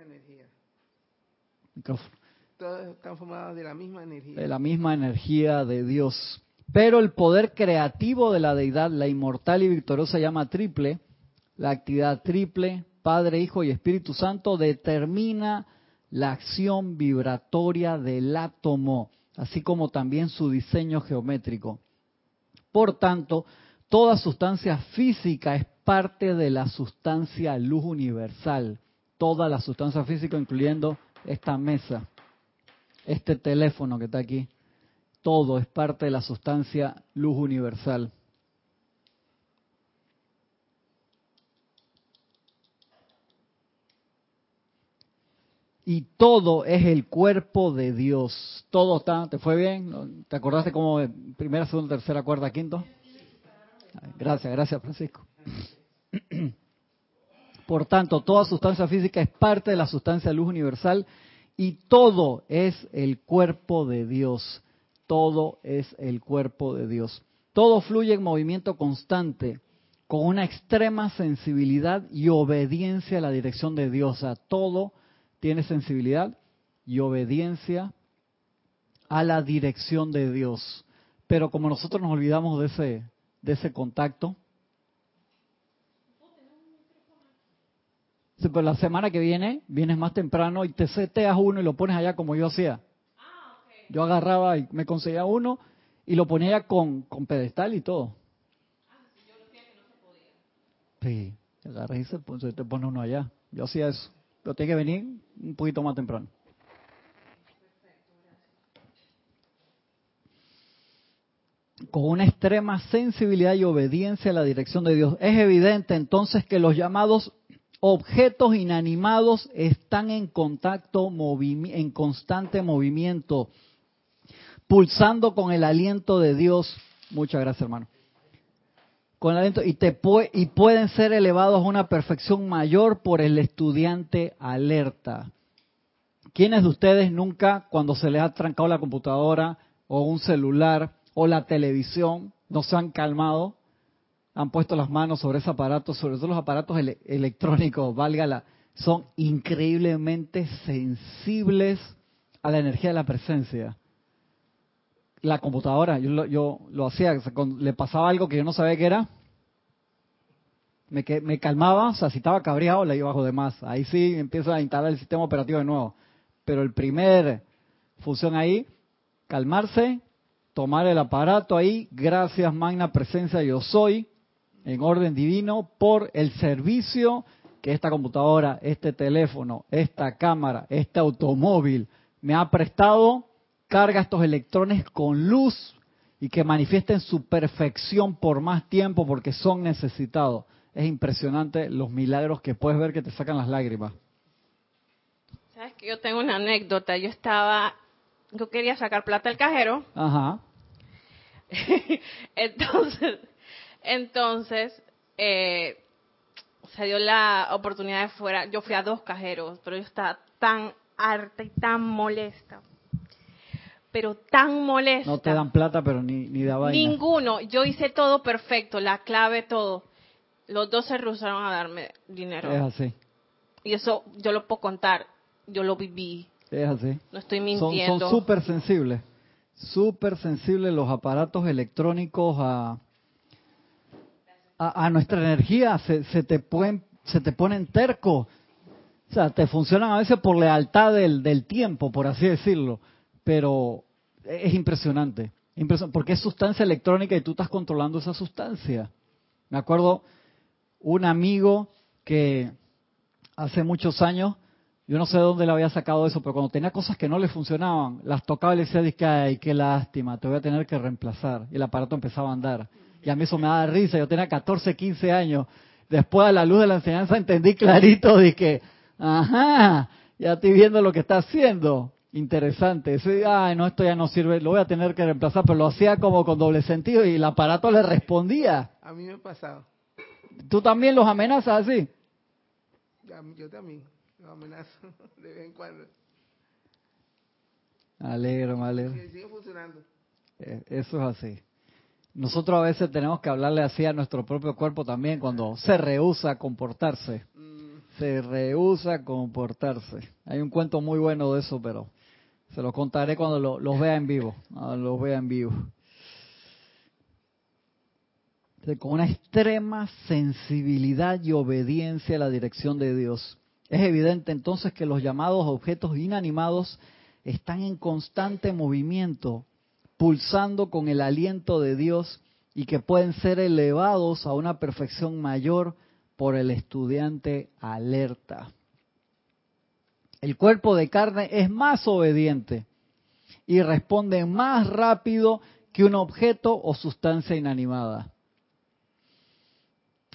energía. Están de la misma energía. de la misma energía de Dios. Pero el poder creativo de la deidad, la inmortal y victoriosa llama triple, la actividad triple, Padre, Hijo y Espíritu Santo, determina la acción vibratoria del átomo, así como también su diseño geométrico. Por tanto, toda sustancia física es parte de la sustancia luz universal. Toda la sustancia física, incluyendo esta mesa, este teléfono que está aquí. Todo es parte de la sustancia luz universal. y todo es el cuerpo de Dios. Todo está, ¿te fue bien? ¿Te acordaste como primera, segunda, tercera, cuarta, quinto? Gracias, gracias Francisco. Por tanto, toda sustancia física es parte de la sustancia luz universal y todo es el cuerpo de Dios. Todo es el cuerpo de Dios. Todo fluye en movimiento constante, con una extrema sensibilidad y obediencia a la dirección de Dios. O sea, todo tiene sensibilidad y obediencia a la dirección de Dios. Pero como nosotros nos olvidamos de ese, de ese contacto, sí, pero la semana que viene vienes más temprano y te seteas uno y lo pones allá como yo hacía. Yo agarraba y me conseguía uno y lo ponía con, con pedestal y todo. Sí, agarras y se, se te pone uno allá. Yo hacía eso. Pero tiene que venir un poquito más temprano. Con una extrema sensibilidad y obediencia a la dirección de Dios. Es evidente entonces que los llamados objetos inanimados están en contacto, en constante movimiento, pulsando con el aliento de Dios. Muchas gracias, hermano con el aliento y, te y pueden ser elevados a una perfección mayor por el estudiante alerta. ¿Quiénes de ustedes nunca, cuando se les ha trancado la computadora o un celular o la televisión, no se han calmado? Han puesto las manos sobre ese aparato, sobre todo los aparatos electrónicos, válgala, son increíblemente sensibles a la energía de la presencia la computadora, yo lo, yo lo hacía, le pasaba algo que yo no sabía qué era, me, me calmaba, o sea, si estaba cabreado, le iba bajo de más. Ahí sí empiezo a instalar el sistema operativo de nuevo. Pero el primer función ahí, calmarse, tomar el aparato ahí, gracias magna presencia yo soy, en orden divino, por el servicio que esta computadora, este teléfono, esta cámara, este automóvil me ha prestado carga estos electrones con luz y que manifiesten su perfección por más tiempo porque son necesitados. Es impresionante los milagros que puedes ver que te sacan las lágrimas. Sabes que yo tengo una anécdota. Yo estaba, yo quería sacar plata al cajero. Ajá. entonces, entonces eh, se dio la oportunidad de fuera. Yo fui a dos cajeros, pero yo estaba tan harta y tan molesta pero tan molesta. No te dan plata, pero ni, ni da vaina. Ninguno. Yo hice todo perfecto, la clave, todo. Los dos se rehusaron a darme dinero. Es así. Y eso yo lo puedo contar. Yo lo viví. Es así. No estoy mintiendo. Son súper sensibles. Súper sensibles los aparatos electrónicos a, a, nuestra energía. Se, se, te pueden, se te ponen tercos. O sea, te funcionan a veces por lealtad del, del tiempo, por así decirlo pero es impresionante, porque es sustancia electrónica y tú estás controlando esa sustancia. Me acuerdo un amigo que hace muchos años, yo no sé de dónde le había sacado eso, pero cuando tenía cosas que no le funcionaban, las tocaba y le decía, ay, qué lástima, te voy a tener que reemplazar. Y el aparato empezaba a andar. Y a mí eso me daba risa, yo tenía 14, 15 años. Después a la luz de la enseñanza entendí clarito, dije, ajá, ya estoy viendo lo que está haciendo interesante. Ese, ay, no, esto ya no sirve, lo voy a tener que reemplazar, pero lo hacía como con doble sentido y el aparato le respondía. A mí me ha pasado. ¿Tú también los amenazas así? Yo también los amenazo de vez en cuando. alegro, me alegro. sigue funcionando. Eh, eso es así. Nosotros a veces tenemos que hablarle así a nuestro propio cuerpo también cuando se rehúsa a comportarse. Mm. se rehúsa a comportarse. Hay un cuento muy bueno de eso, pero se lo contaré cuando lo- los vea en vivo. Cuando los vea en vivo. Entonces, Con una extrema sensibilidad y obediencia a la dirección de Dios. Es evidente entonces que los llamados objetos inanimados están en constante movimiento, pulsando con el aliento de Dios y que pueden ser elevados a una perfección mayor por el estudiante alerta. El cuerpo de carne es más obediente y responde más rápido que un objeto o sustancia inanimada,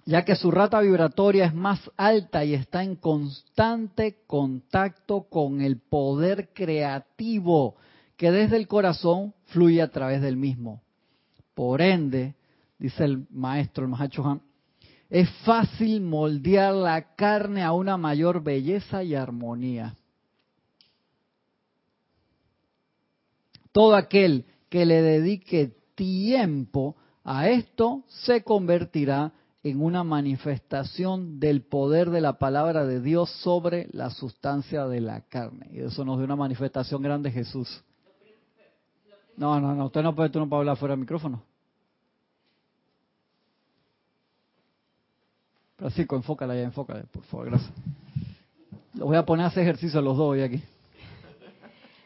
ya que su rata vibratoria es más alta y está en constante contacto con el poder creativo que desde el corazón fluye a través del mismo. Por ende, dice el maestro, el Mahacho Han, es fácil moldear la carne a una mayor belleza y armonía. Todo aquel que le dedique tiempo a esto se convertirá en una manifestación del poder de la palabra de Dios sobre la sustancia de la carne. Y eso nos dio una manifestación grande Jesús. No, no, no, usted no puede, tú no puedes hablar fuera del micrófono. Francisco, enfócala ya, enfócala, por favor, gracias. Los voy a poner a hacer ejercicio a los dos hoy aquí.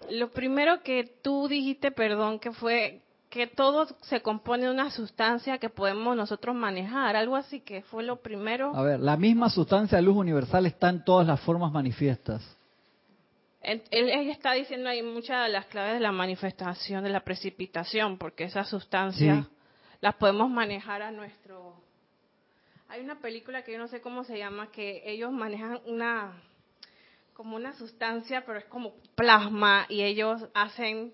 Lo primero que tú dijiste, perdón, que fue que todo se compone de una sustancia que podemos nosotros manejar, algo así que fue lo primero. A ver, la misma sustancia de luz universal está en todas las formas manifiestas. Él, él está diciendo ahí muchas de las claves de la manifestación de la precipitación, porque esas sustancias Sí. las podemos manejar a nuestro... Hay una película que yo no sé cómo se llama, que ellos manejan una como una sustancia, pero es como plasma y ellos hacen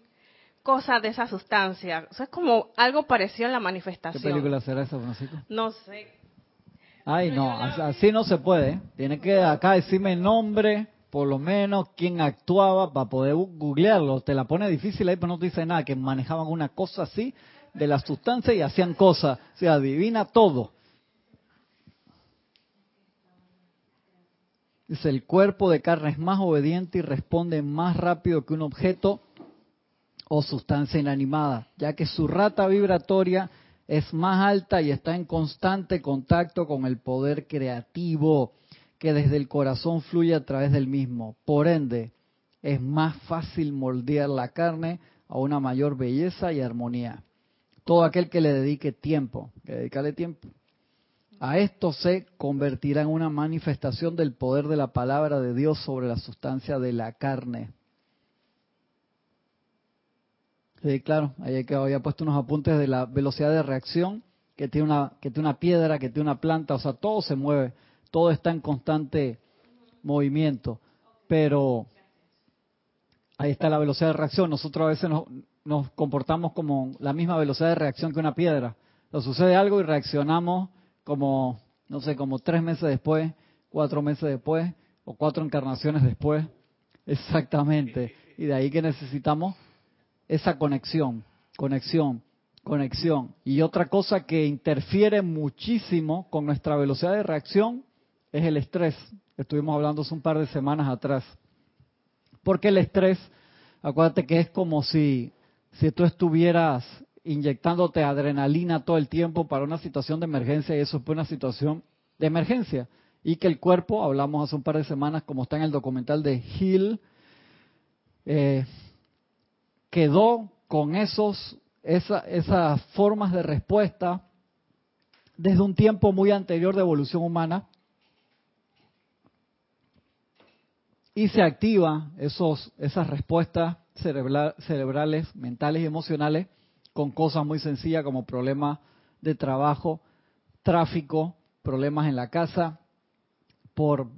cosas de esa sustancia. Eso es como algo parecido a la ¿Qué manifestación. película será esa, Francisco? No sé. Ay, no, as- así no se puede. Tiene que acá decirme el nombre, por lo menos quién actuaba para poder googlearlo. Te la pone difícil ahí, pero no te dice nada, que manejaban una cosa así de la sustancia y hacían cosas. O sea, adivina todo. Dice, el cuerpo de carne es más obediente y responde más rápido que un objeto o sustancia inanimada, ya que su rata vibratoria es más alta y está en constante contacto con el poder creativo que desde el corazón fluye a través del mismo. Por ende, es más fácil moldear la carne a una mayor belleza y armonía. Todo aquel que le dedique tiempo, que dedicarle tiempo, a esto se convertirá en una manifestación del poder de la palabra de Dios sobre la sustancia de la carne. Sí, claro, ahí que había puesto unos apuntes de la velocidad de reacción que tiene una que tiene una piedra, que tiene una planta, o sea, todo se mueve, todo está en constante movimiento, pero ahí está la velocidad de reacción. Nosotros a veces nos, comportamos como la misma velocidad de reacción que una piedra. Nos sucede algo y reaccionamos como, no sé, como tres meses después, cuatro meses después o cuatro encarnaciones después. Exactamente. Y de ahí que necesitamos esa conexión, conexión, conexión. Y otra cosa que interfiere muchísimo con nuestra velocidad de reacción es el estrés. Estuvimos hablando hace un par de semanas atrás. Porque el estrés, acuérdate que es como si, si tú estuvieras inyectándote adrenalina todo el tiempo para una situación de emergencia y eso fue una situación de emergencia. Y que el cuerpo, hablamos hace un par de semanas, como está en el documental de Hill, eh, quedó con esos, esa, esas formas de respuesta desde un tiempo muy anterior de evolución humana y se activa esos, esas respuestas cerebra- cerebrales, mentales y emocionales con cosas muy sencillas como problemas de trabajo, tráfico, problemas en la casa, por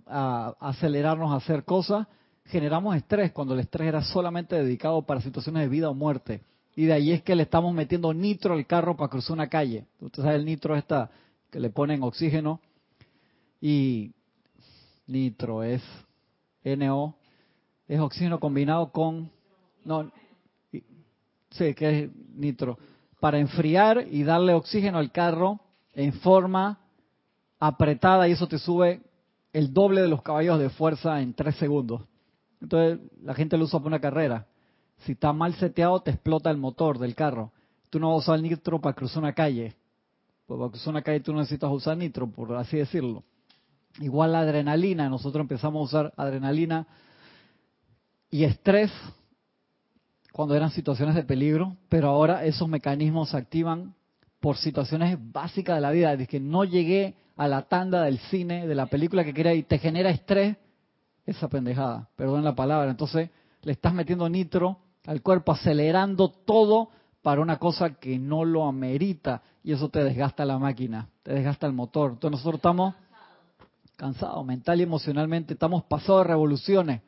acelerarnos a hacer cosas, generamos estrés cuando el estrés era solamente dedicado para situaciones de vida o muerte. Y de ahí es que le estamos metiendo nitro al carro para cruzar una calle. Usted sabe el nitro esta que le ponen oxígeno y nitro es NO, es oxígeno combinado con no sí, que es nitro para enfriar y darle oxígeno al carro en forma apretada y eso te sube el doble de los caballos de fuerza en tres segundos. Entonces la gente lo usa para una carrera. Si está mal seteado, te explota el motor del carro. Tú no vas a usar nitro para cruzar una calle. Pues para cruzar una calle tú necesitas usar nitro, por así decirlo. Igual la adrenalina, nosotros empezamos a usar adrenalina y estrés cuando eran situaciones de peligro, pero ahora esos mecanismos se activan por situaciones básicas de la vida. Es que no llegué a la tanda del cine, de la película que quería y te genera estrés, esa pendejada, perdón la palabra. Entonces le estás metiendo nitro al cuerpo, acelerando todo para una cosa que no lo amerita y eso te desgasta la máquina, te desgasta el motor. Entonces nosotros estamos cansados mental y emocionalmente, estamos pasados de revoluciones,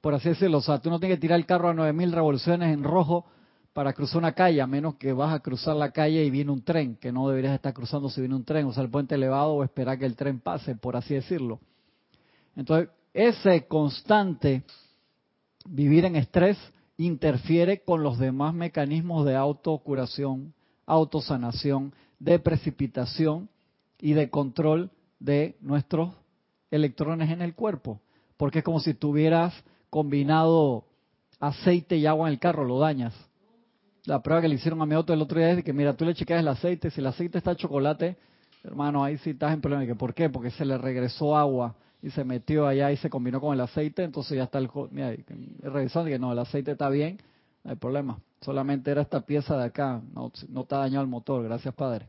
por así decirlo. O sea, tú no tienes que tirar el carro a 9000 revoluciones en rojo para cruzar una calle, a menos que vas a cruzar la calle y viene un tren, que no deberías estar cruzando si viene un tren, o sea, el puente elevado o esperar que el tren pase, por así decirlo. Entonces, ese constante vivir en estrés interfiere con los demás mecanismos de autocuración, autosanación, de precipitación y de control de nuestros electrones en el cuerpo. Porque es como si tuvieras combinado aceite y agua en el carro, lo dañas. La prueba que le hicieron a mi auto el otro día es que, mira, tú le chequeas el aceite, si el aceite está chocolate, hermano, ahí sí estás en problema. ¿Por qué? Porque se le regresó agua y se metió allá y se combinó con el aceite, entonces ya está el... Mira, revisando que no, el aceite está bien, no hay problema. Solamente era esta pieza de acá, no, no está dañado el motor, gracias Padre.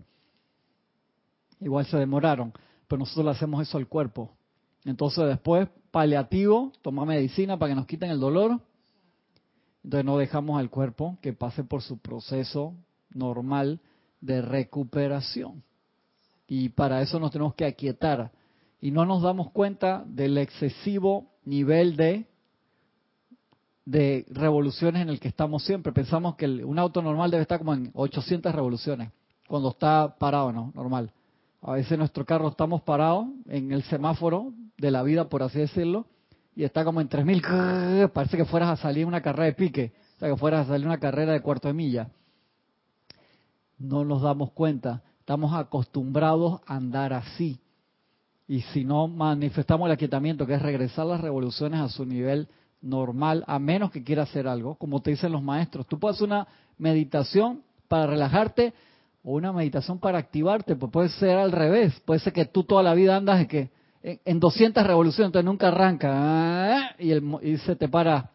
Igual se demoraron, pero nosotros le hacemos eso al cuerpo. Entonces después, paliativo, toma medicina para que nos quiten el dolor. Entonces no dejamos al cuerpo que pase por su proceso normal de recuperación. Y para eso nos tenemos que aquietar y no nos damos cuenta del excesivo nivel de, de revoluciones en el que estamos siempre. Pensamos que un auto normal debe estar como en 800 revoluciones cuando está parado, ¿no? Normal. A veces nuestro carro estamos parados en el semáforo de la vida, por así decirlo, y está como en 3000. Parece que fueras a salir una carrera de pique, o sea, que fueras a salir una carrera de cuarto de milla. No nos damos cuenta. Estamos acostumbrados a andar así. Y si no manifestamos el aquietamiento, que es regresar las revoluciones a su nivel normal, a menos que quiera hacer algo, como te dicen los maestros. Tú puedes hacer una meditación para relajarte o una meditación para activarte, pues puede ser al revés. Puede ser que tú toda la vida andas de que en 200 revoluciones, entonces nunca arranca y, y se te para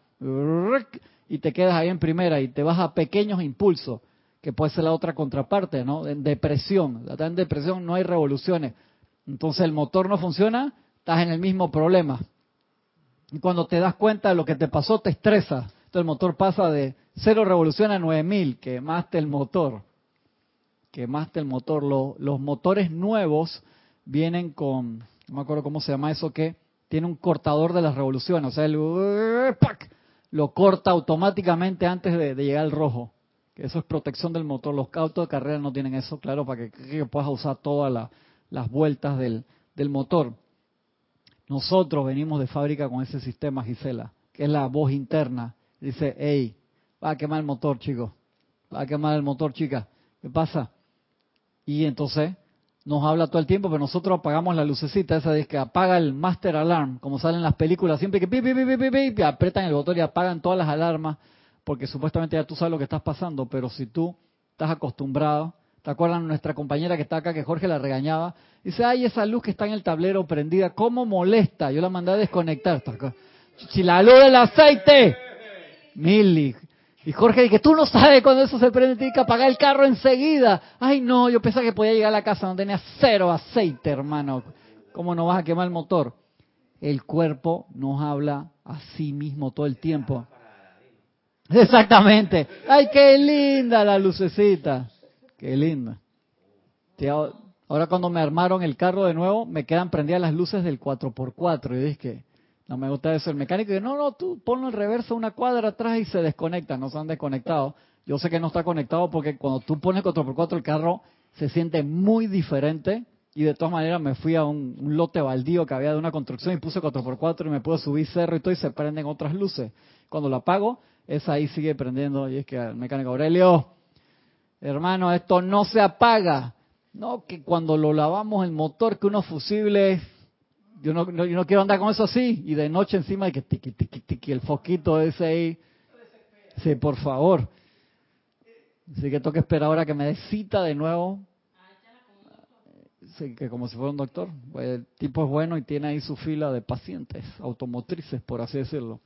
y te quedas ahí en primera y te vas a pequeños impulsos, que puede ser la otra contraparte, ¿no? En depresión. En depresión no hay revoluciones entonces el motor no funciona, estás en el mismo problema. Y cuando te das cuenta de lo que te pasó, te estresa. Entonces el motor pasa de cero revolución a 9000, quemaste el motor. Quemaste el motor. Los, motores nuevos vienen con, no me acuerdo cómo se llama eso, que tiene un cortador de las revoluciones. O sea, el, lo corta automáticamente antes de, llegar al rojo. Eso es protección del motor. Los autos de carrera no tienen eso, claro, para que puedas usar toda la, las vueltas del, del motor. Nosotros venimos de fábrica con ese sistema, Gisela, que es la voz interna. Dice, hey, va a quemar el motor, chicos. Va a quemar el motor, chica. ¿Qué pasa? Y entonces nos habla todo el tiempo, pero nosotros apagamos la lucecita esa de que apaga el master alarm, como salen las películas, siempre que pi, pi, pi, apretan el botón y apagan todas las alarmas, porque supuestamente ya tú sabes lo que estás pasando, pero si tú estás acostumbrado ¿Te acuerdan nuestra compañera que está acá, que Jorge la regañaba? Dice, ay, esa luz que está en el tablero prendida, ¿cómo molesta? Yo la mandé a desconectar. Si la luz del aceite. Mili. Y Jorge dice, tú no sabes cuando eso se prende, tienes que apagar el carro enseguida. Ay, no, yo pensaba que podía llegar a la casa donde tenía cero aceite, hermano. ¿Cómo no vas a quemar el motor? El cuerpo nos habla a sí mismo todo el tiempo. Exactamente. Ay, qué linda la lucecita. Qué linda. Ahora cuando me armaron el carro de nuevo, me quedan prendidas las luces del 4x4. Y dije no me gusta eso. El mecánico dice, no, no, tú ponlo en reversa una cuadra atrás y se desconecta. No se han desconectado. Yo sé que no está conectado porque cuando tú pones 4x4 el carro se siente muy diferente. Y de todas maneras me fui a un, lote baldío que había de una construcción y puse 4x4 y me pude subir cerro y todo y se prenden otras luces. Cuando lo apago, esa ahí sigue prendiendo y es que el mecánico Aurelio, Hermano, esto no se apaga. No, que cuando lo lavamos el motor, que unos fusibles yo no, no- yo no quiero andar con eso así y de noche encima de que tiqui, tiqui, tiqui, el foquito ese ahí. Sí, por favor. Así que tengo que esperar ahora que me dé cita de nuevo. Sí, que como si fuera un doctor. Pues el tipo es bueno y tiene ahí su fila de pacientes automotrices, por así decirlo.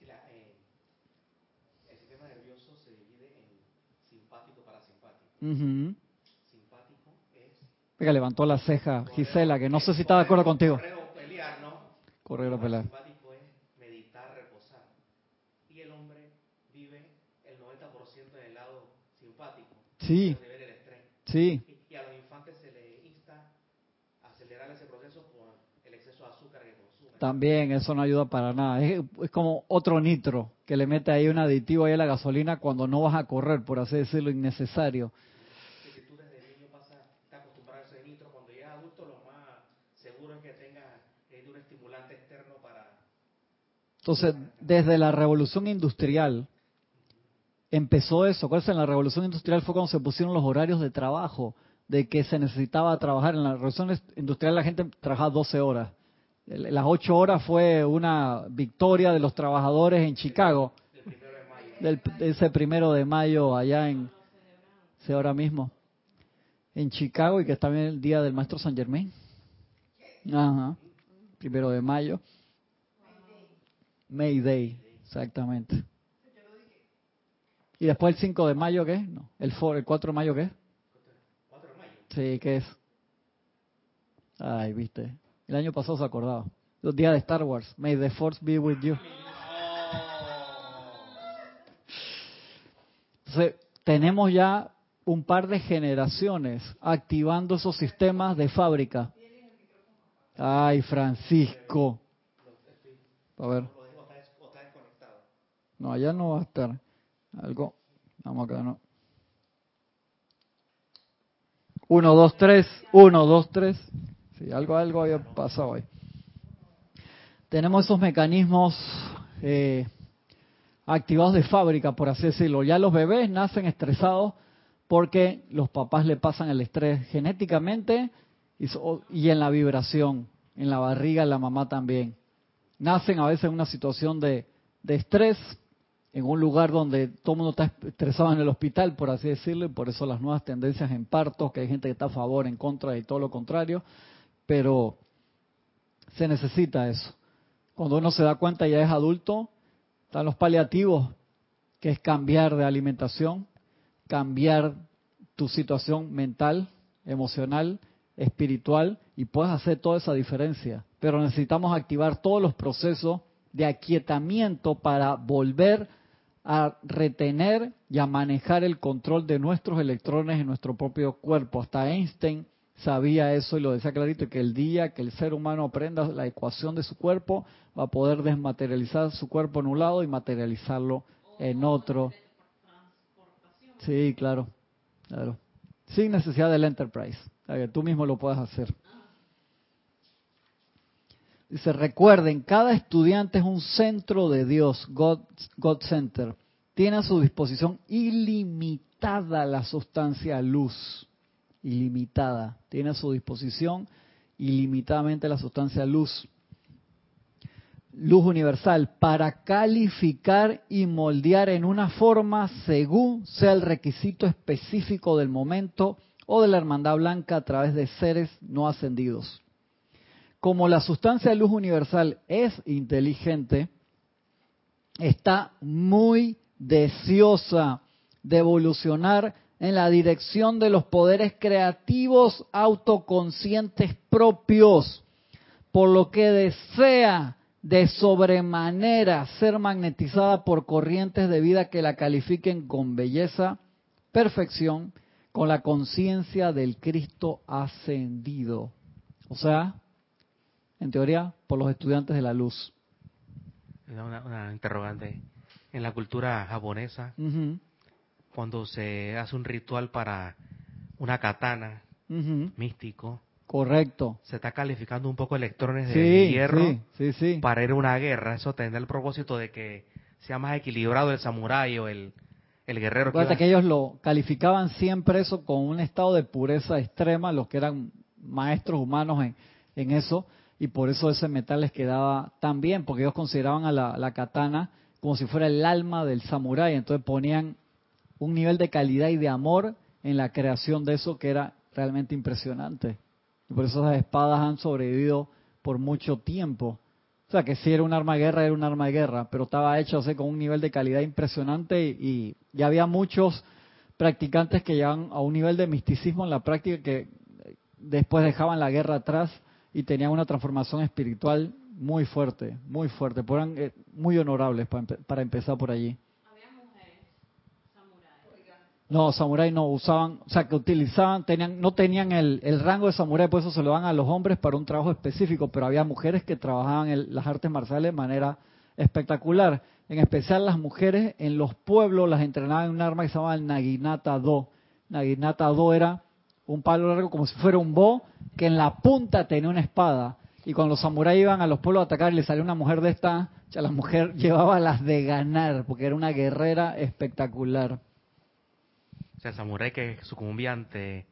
Eh, el sistema nervioso se divide en simpático parasimpático. Ujú. Simpático Que levantó la ceja Gisela, que no sé si está de acuerdo contigo. Correr o pelear, ¿no? Correr o pelear. Parasimpático es meditar, reposar. Y el hombre vive el 90% en el lado simpático. Sí. El estrés. Sí, Y, y a los infantes se les insta a acelerar ese proceso por el exceso de azúcar que consumen. también eso no ayuda para nada. Es, es como otro nitro que le mete ahí un aditivo ahí a la gasolina cuando no vas a correr, por así decirlo, innecesario. que si tú desde niño pasas, estás acostumbrado a ese nitro, cuando llegas adulto lo más seguro es que tengas eh, de un estimulante externo para... Entonces, desde la revolución industrial empezó eso. Acuérdense, en la revolución industrial fue cuando se pusieron los horarios de trabajo, de que se necesitaba trabajar. En la revolución industrial la gente trabajaba 12 horas. Las 8 horas fue una victoria de los trabajadores en Chicago. Del, de ese primero de mayo allá en... Sí, ahora mismo. En Chicago y que es también el día del maestro San Germain. Ajá. Primero de mayo. May Day, exactamente. ¿Y después el 5 de mayo qué? No, el, for- el 4 de mayo qué? 4 de mayo. Sí, ¿qué es? Ay, viste. El año pasado se acordaba. Los días de Star Wars. May the Force be with you. Entonces, tenemos ya un par de generaciones activando esos sistemas de fábrica. Ay, Francisco. A ver. O, o está, des- o está desconectado. No, allá no va a estar. Algo. Vamos acá, no. Uno, dos, tres. Uno, dos, tres. Sí, algo, algo había pasado ahí. Tenemos esos mecanismos eh, activados de fábrica, por así decirlo. Ya los bebés nacen estresados porque los papás le pasan el estrés genéticamente y, y en la vibración, en la barriga, la mamá también. Nacen a veces en una situación de, de estrés, en un lugar donde todo el mundo está estresado en el hospital, por así decirlo, y por eso las nuevas tendencias en partos, que hay gente que está a favor, en contra y todo lo contrario, pero se necesita eso. Cuando uno se da cuenta ya es adulto, están los paliativos, que es cambiar de alimentación, cambiar tu situación mental, emocional, espiritual, y puedes hacer toda esa diferencia. Pero necesitamos activar todos los procesos de aquietamiento para volver a retener y a manejar el control de nuestros electrones en nuestro propio cuerpo. Hasta Einstein sabía eso y lo decía clarito, que el día que el ser humano aprenda la ecuación de su cuerpo, va a poder desmaterializar su cuerpo en un lado y materializarlo en otro. Sí, claro, claro. Sin necesidad del Enterprise. Que tú mismo lo puedes hacer. Dice, recuerden, cada estudiante es un centro de Dios, God, God Center. Tiene a su disposición ilimitada la sustancia luz. Ilimitada. Tiene a su disposición ilimitadamente la sustancia luz. Luz universal para calificar y moldear en una forma según sea el requisito específico del momento o de la hermandad blanca a través de seres no ascendidos como la sustancia de luz universal es inteligente, está muy deseosa de evolucionar en la dirección de los poderes creativos autoconscientes propios, por lo que desea de sobremanera ser magnetizada por corrientes de vida que la califiquen con belleza, perfección, con la conciencia del Cristo ascendido. O sea, en teoría, por los estudiantes de la luz. Una, una interrogante. En la cultura japonesa, Ujú, cuando se hace un ritual para una katana ujú, místico, Correcto. se está calificando un poco electrones de Sí, hierro sí, sí, para ir a una guerra. Eso tendrá el propósito de que sea más equilibrado el samurái o el, el guerrero. que Acuérdate iba- que ellos lo calificaban siempre eso con un estado de pureza extrema, los que eran maestros humanos en, en eso y por eso ese metal les quedaba tan bien, porque ellos consideraban a la, katana como si fuera el alma del samurái, entonces ponían un nivel de calidad y de amor en la creación de eso que era realmente impresionante. Y por eso esas espadas han sobrevivido por mucho tiempo. O sea, que si era un arma de guerra, era un arma de guerra, pero estaba hecho con un nivel de calidad impresionante y, y, había muchos practicantes que llegaban a un nivel de misticismo en la práctica que después dejaban la guerra atrás y tenían una transformación espiritual muy fuerte, muy fuerte, eran eh, muy honorables para, para empezar por allí. No, samurái no usaban, o sea, que utilizaban, tenían, no tenían el, rango de samurái, por eso se lo dan a los hombres para un trabajo específico, pero había mujeres que trabajaban en las artes marciales de manera espectacular. En especial las mujeres en los pueblos las entrenaban en un arma que se llamaba el Naginata Do. Naginata Do era un palo largo como si fuera un bo, que en la punta tenía una espada. Y cuando los samuráis iban a los pueblos a atacar y le salió una mujer de esta, ya la mujer llevaba las de ganar, porque era una guerrera espectacular. O sea, el samurái que sucumbía ante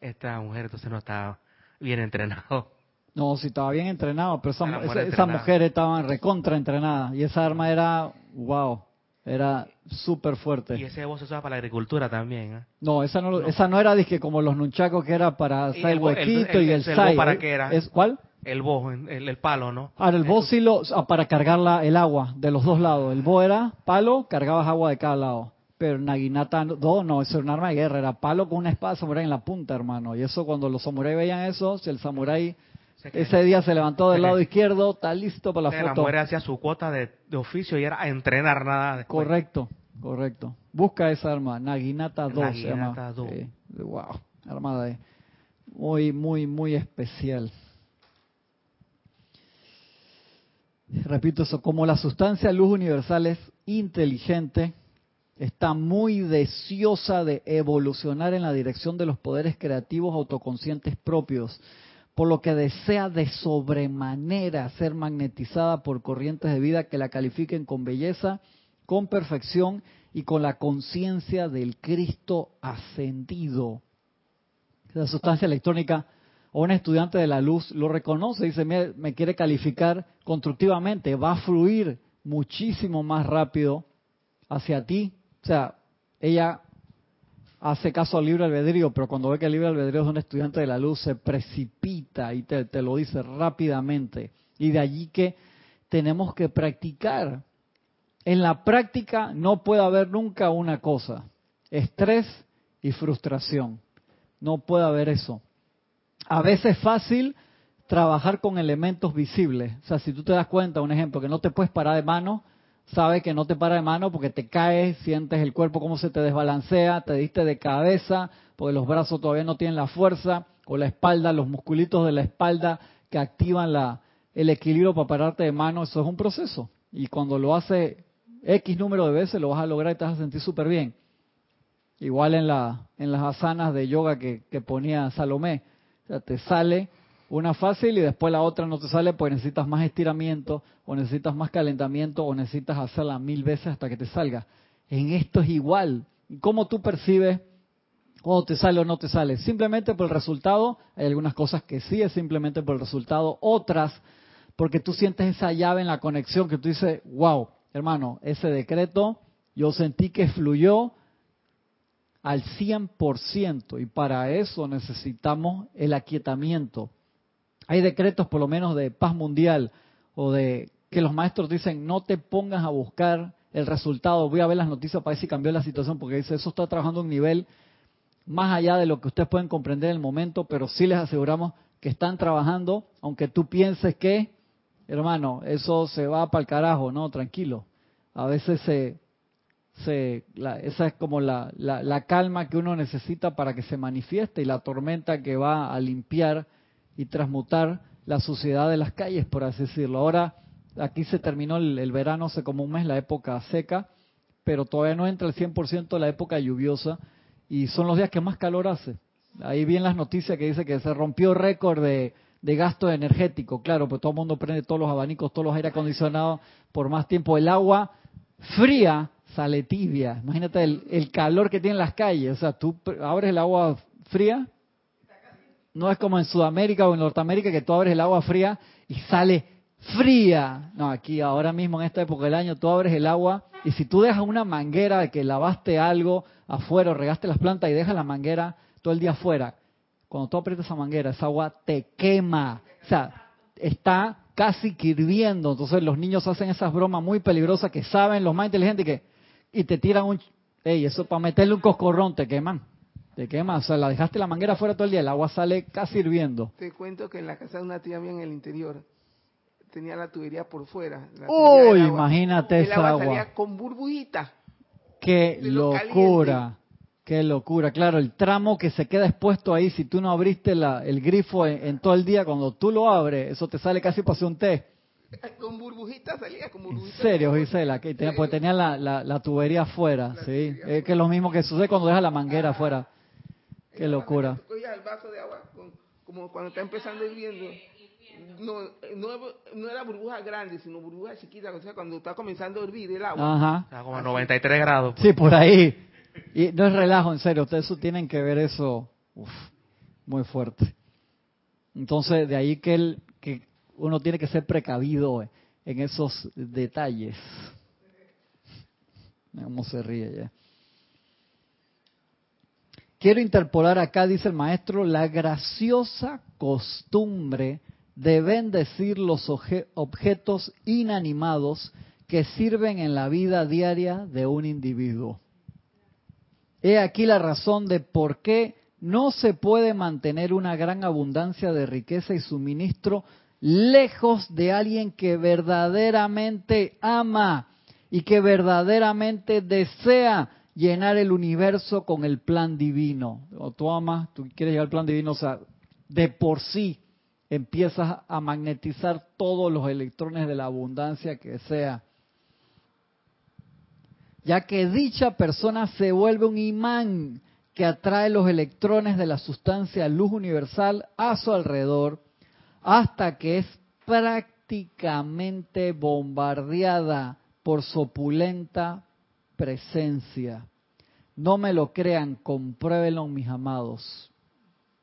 esta mujer, entonces no estaba bien entrenado. No, sí estaba bien entrenado, pero esa, esa, mujer estaba recontra entrenada y esa arma era, wow, era súper fuerte. Y ese voz se usaba para la agricultura también. ¿eh? No, esa no, esa no era como los nunchacos que era para hacer el, huequito y el, el, el ¿Para qué era? ¿Es, ¿Cuál? El bo, el, palo, ¿no? Ahora, el bo sí lo, ah, para cargar la, el agua de los dos lados. El bo era palo, cargabas agua de cada lado. Pero Naginata no, no, eso era un arma de guerra, era palo con una espada samurái en la punta, hermano. Y eso cuando los samuráis veían eso, si el samurái ese día se levantó del lado izquierdo, está listo para la foto. La mujer hacía su cuota de, oficio y era a entrenar nada Correcto, correcto. Busca esa arma, Naginata 2 Naginata se wow, armada de muy, muy, muy especial. Repito eso, como la sustancia luz universal es inteligente, está muy deseosa de evolucionar en la dirección de los poderes creativos autoconscientes propios, por lo que desea de sobremanera ser magnetizada por corrientes de vida que la califiquen con belleza, con perfección y con la conciencia del Cristo ascendido. La sustancia electrónica o un estudiante de la luz lo reconoce, dice, me quiere calificar constructivamente, va a fluir muchísimo más rápido hacia ti o sea, ella hace caso al libre albedrío, pero cuando ve que el libre albedrío es un estudiante de la luz, se precipita y te, te lo dice rápidamente. Y de allí que tenemos que practicar. En la práctica no puede haber nunca una cosa, estrés y frustración. No puede haber eso. A veces es fácil trabajar con elementos visibles. O sea, si tú te das cuenta, un ejemplo, que no te puedes parar de mano, sabe que no te para de mano porque te caes, sientes el cuerpo como se te desbalancea, te diste de cabeza porque los brazos todavía no tienen la fuerza, o la espalda, los musculitos de la espalda que activan la, el equilibrio para pararte de mano, eso es un proceso. Y cuando lo hace X número de veces, lo vas a lograr y te vas a sentir súper bien. Igual en, la, en las asanas de yoga que, ponía Salomé. Te sale una fácil y después la otra no te sale porque necesitas más estiramiento o necesitas más calentamiento o necesitas hacerla mil veces hasta que te salga. En esto es igual. ¿Cómo tú percibes cuando te sale o no te sale? Simplemente por el resultado. Hay algunas cosas que sí es simplemente por el resultado. Otras porque tú sientes esa llave en la conexión que tú dices, wow, hermano, ese decreto yo sentí que fluyó al 100% y para eso necesitamos el aquietamiento hay decretos por lo menos de paz mundial o de que los maestros dicen no te pongas a buscar el resultado, voy a ver las noticias para ver si cambió la situación, porque dice eso está trabajando a un nivel más allá de lo que ustedes pueden comprender en el momento, pero sí les aseguramos que están trabajando, aunque tú pienses que, hermano, eso se va para el carajo, no, tranquilo. A veces se, se esa es como la, la calma que uno necesita para que se manifieste y la tormenta que va a limpiar y transmutar la suciedad de las calles, por así decirlo. Ahora aquí se terminó el, verano hace como un mes, la época seca, pero todavía no entra el 100% la época lluviosa y son los días que más calor hace. Ahí vienen las noticias que dice que se rompió récord de, gasto energético, claro, pues todo el mundo prende todos los abanicos, todos los aire acondicionados por más tiempo. El agua fría sale tibia. Imagínate el, el calor que tienen las calles. O sea, tú abres el agua fría no es como en Sudamérica o en Norteamérica que tú abres el agua fría y sale fría. No, aquí ahora mismo en esta época del año tú abres el agua y si tú dejas una manguera de que lavaste algo afuera o regaste las plantas y dejas la manguera todo el día afuera, cuando tú aprietas esa manguera, esa agua te quema. O sea, está casi que hirviendo. Entonces los niños hacen esas bromas muy peligrosas que saben los más inteligentes que y te tiran un... Ey, eso para meterle un coscorrón te queman. Te quema, o sea, la dejaste la manguera fuera todo el día, el agua sale casi hirviendo. Te cuento que en la casa de una tía mía en el interior tenía la tubería por fuera. la tubería Uy, agua. imagínate esa agua salía con burbujitas. Qué lo locura, qué locura. Claro, el tramo que se queda expuesto ahí, si tú no abriste la- el grifo en, en todo el día, cuando tú lo abres, eso te sale casi para hacer un té. Con burbujitas salía, con En burbujitas. serio, Gisela, que tenía, porque tenía la, la, la tubería afuera, sí. Es que es lo mismo que sucede cuando dejas la manguera afuera. Qué locura. Tú cogías el vaso de agua con- como cuando está empezando hirviendo. No, no, no era burbuja grande, sino burbuja chiquita. O sea, cuando está comenzando a hervir el agua. Ajá. Está como a 93 grados. Sí, por ahí. Y no es relajo, en serio. Ustedes eso tienen que ver eso uf, muy fuerte. Entonces, de ahí que, el, que uno tiene que ser precavido en esos detalles. ¿Cómo se ríe ya? Quiero interpolar acá, dice el maestro, la graciosa costumbre de bendecir los objetos inanimados que sirven en la vida diaria de un individuo. He aquí la razón de por qué no se puede mantener una gran abundancia de riqueza y suministro lejos de alguien que verdaderamente ama y que verdaderamente desea llenar el universo con el plan divino. O tú amas, tú quieres llegar al plan divino, o sea, de por sí empiezas a magnetizar todos los electrones de la abundancia que sea ya que dicha persona se vuelve un imán que atrae los electrones de la sustancia luz universal a su alrededor hasta que es prácticamente bombardeada por su opulenta presencia. No me lo crean, compruébenlo mis amados.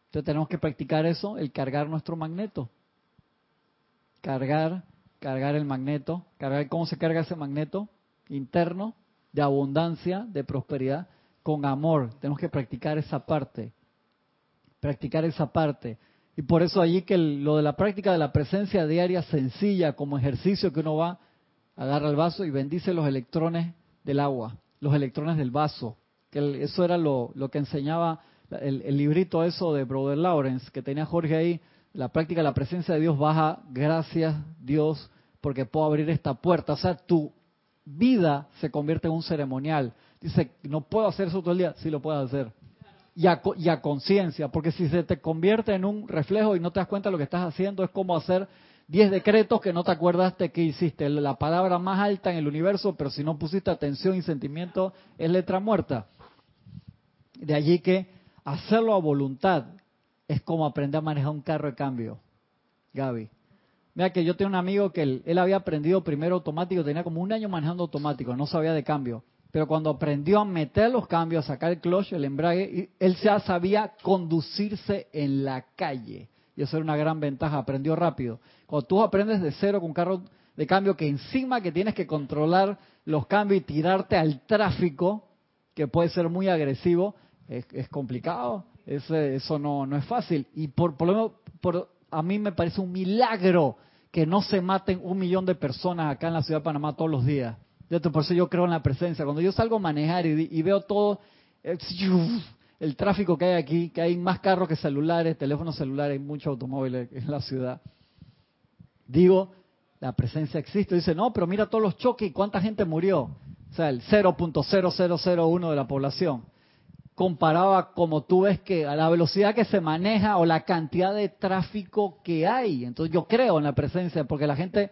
Entonces tenemos que practicar eso, el cargar nuestro magneto. Cargar, cargar el magneto, cargar cómo se carga ese magneto interno de abundancia, de prosperidad, con amor. Tenemos que practicar esa parte. Practicar esa parte. Y por eso allí que lo de la práctica de la presencia diaria sencilla, como ejercicio que uno va, agarra el vaso y bendice los electrones del agua, los electrones del vaso. Que eso era lo, que enseñaba el, librito eso de Brother Lawrence, que tenía Jorge ahí, la práctica de la presencia de Dios baja, gracias Dios, porque puedo abrir esta puerta. O sea, tu vida se convierte en un ceremonial. Dice, no puedo hacer eso todo el día, sí lo puedes hacer. Y a, y a conciencia, porque si se te convierte en un reflejo y no te das cuenta de lo que estás haciendo, es como hacer 10 decretos que no te acuerdaste que hiciste. La palabra más alta en el universo, pero si no pusiste atención y sentimiento, es letra muerta. De allí que hacerlo a voluntad es como aprender a manejar un carro de cambio. Gaby. Mira que yo tengo un amigo que él, él había aprendido primero automático, tenía como un año manejando automático, no sabía de cambio. Pero cuando aprendió a meter los cambios, a sacar el clutch, el embrague, él ya sabía conducirse en la calle. Y eso era una gran ventaja, aprendió rápido. Cuando tú aprendes de cero con un carro de cambio que encima que tienes que controlar los cambios y tirarte al tráfico, que puede ser muy agresivo, es, complicado. Eso no, no es fácil. Y por, por lo menos, por, a mí me parece un milagro que no se maten un millón de personas acá en la ciudad de Panamá todos los días. Por eso yo creo en la presencia. Cuando yo salgo a manejar y, y veo todo el tráfico que hay aquí, que hay más carros que celulares, teléfonos celulares, hay muchos automóviles en la ciudad. Digo, la presencia existe. Dice, no, pero mira todos los choques y cuánta gente murió. O sea, el 0.0001 de la población. Comparado a como tú ves que a la velocidad que se maneja o la cantidad de tráfico que hay. Entonces yo creo en la presencia porque la gente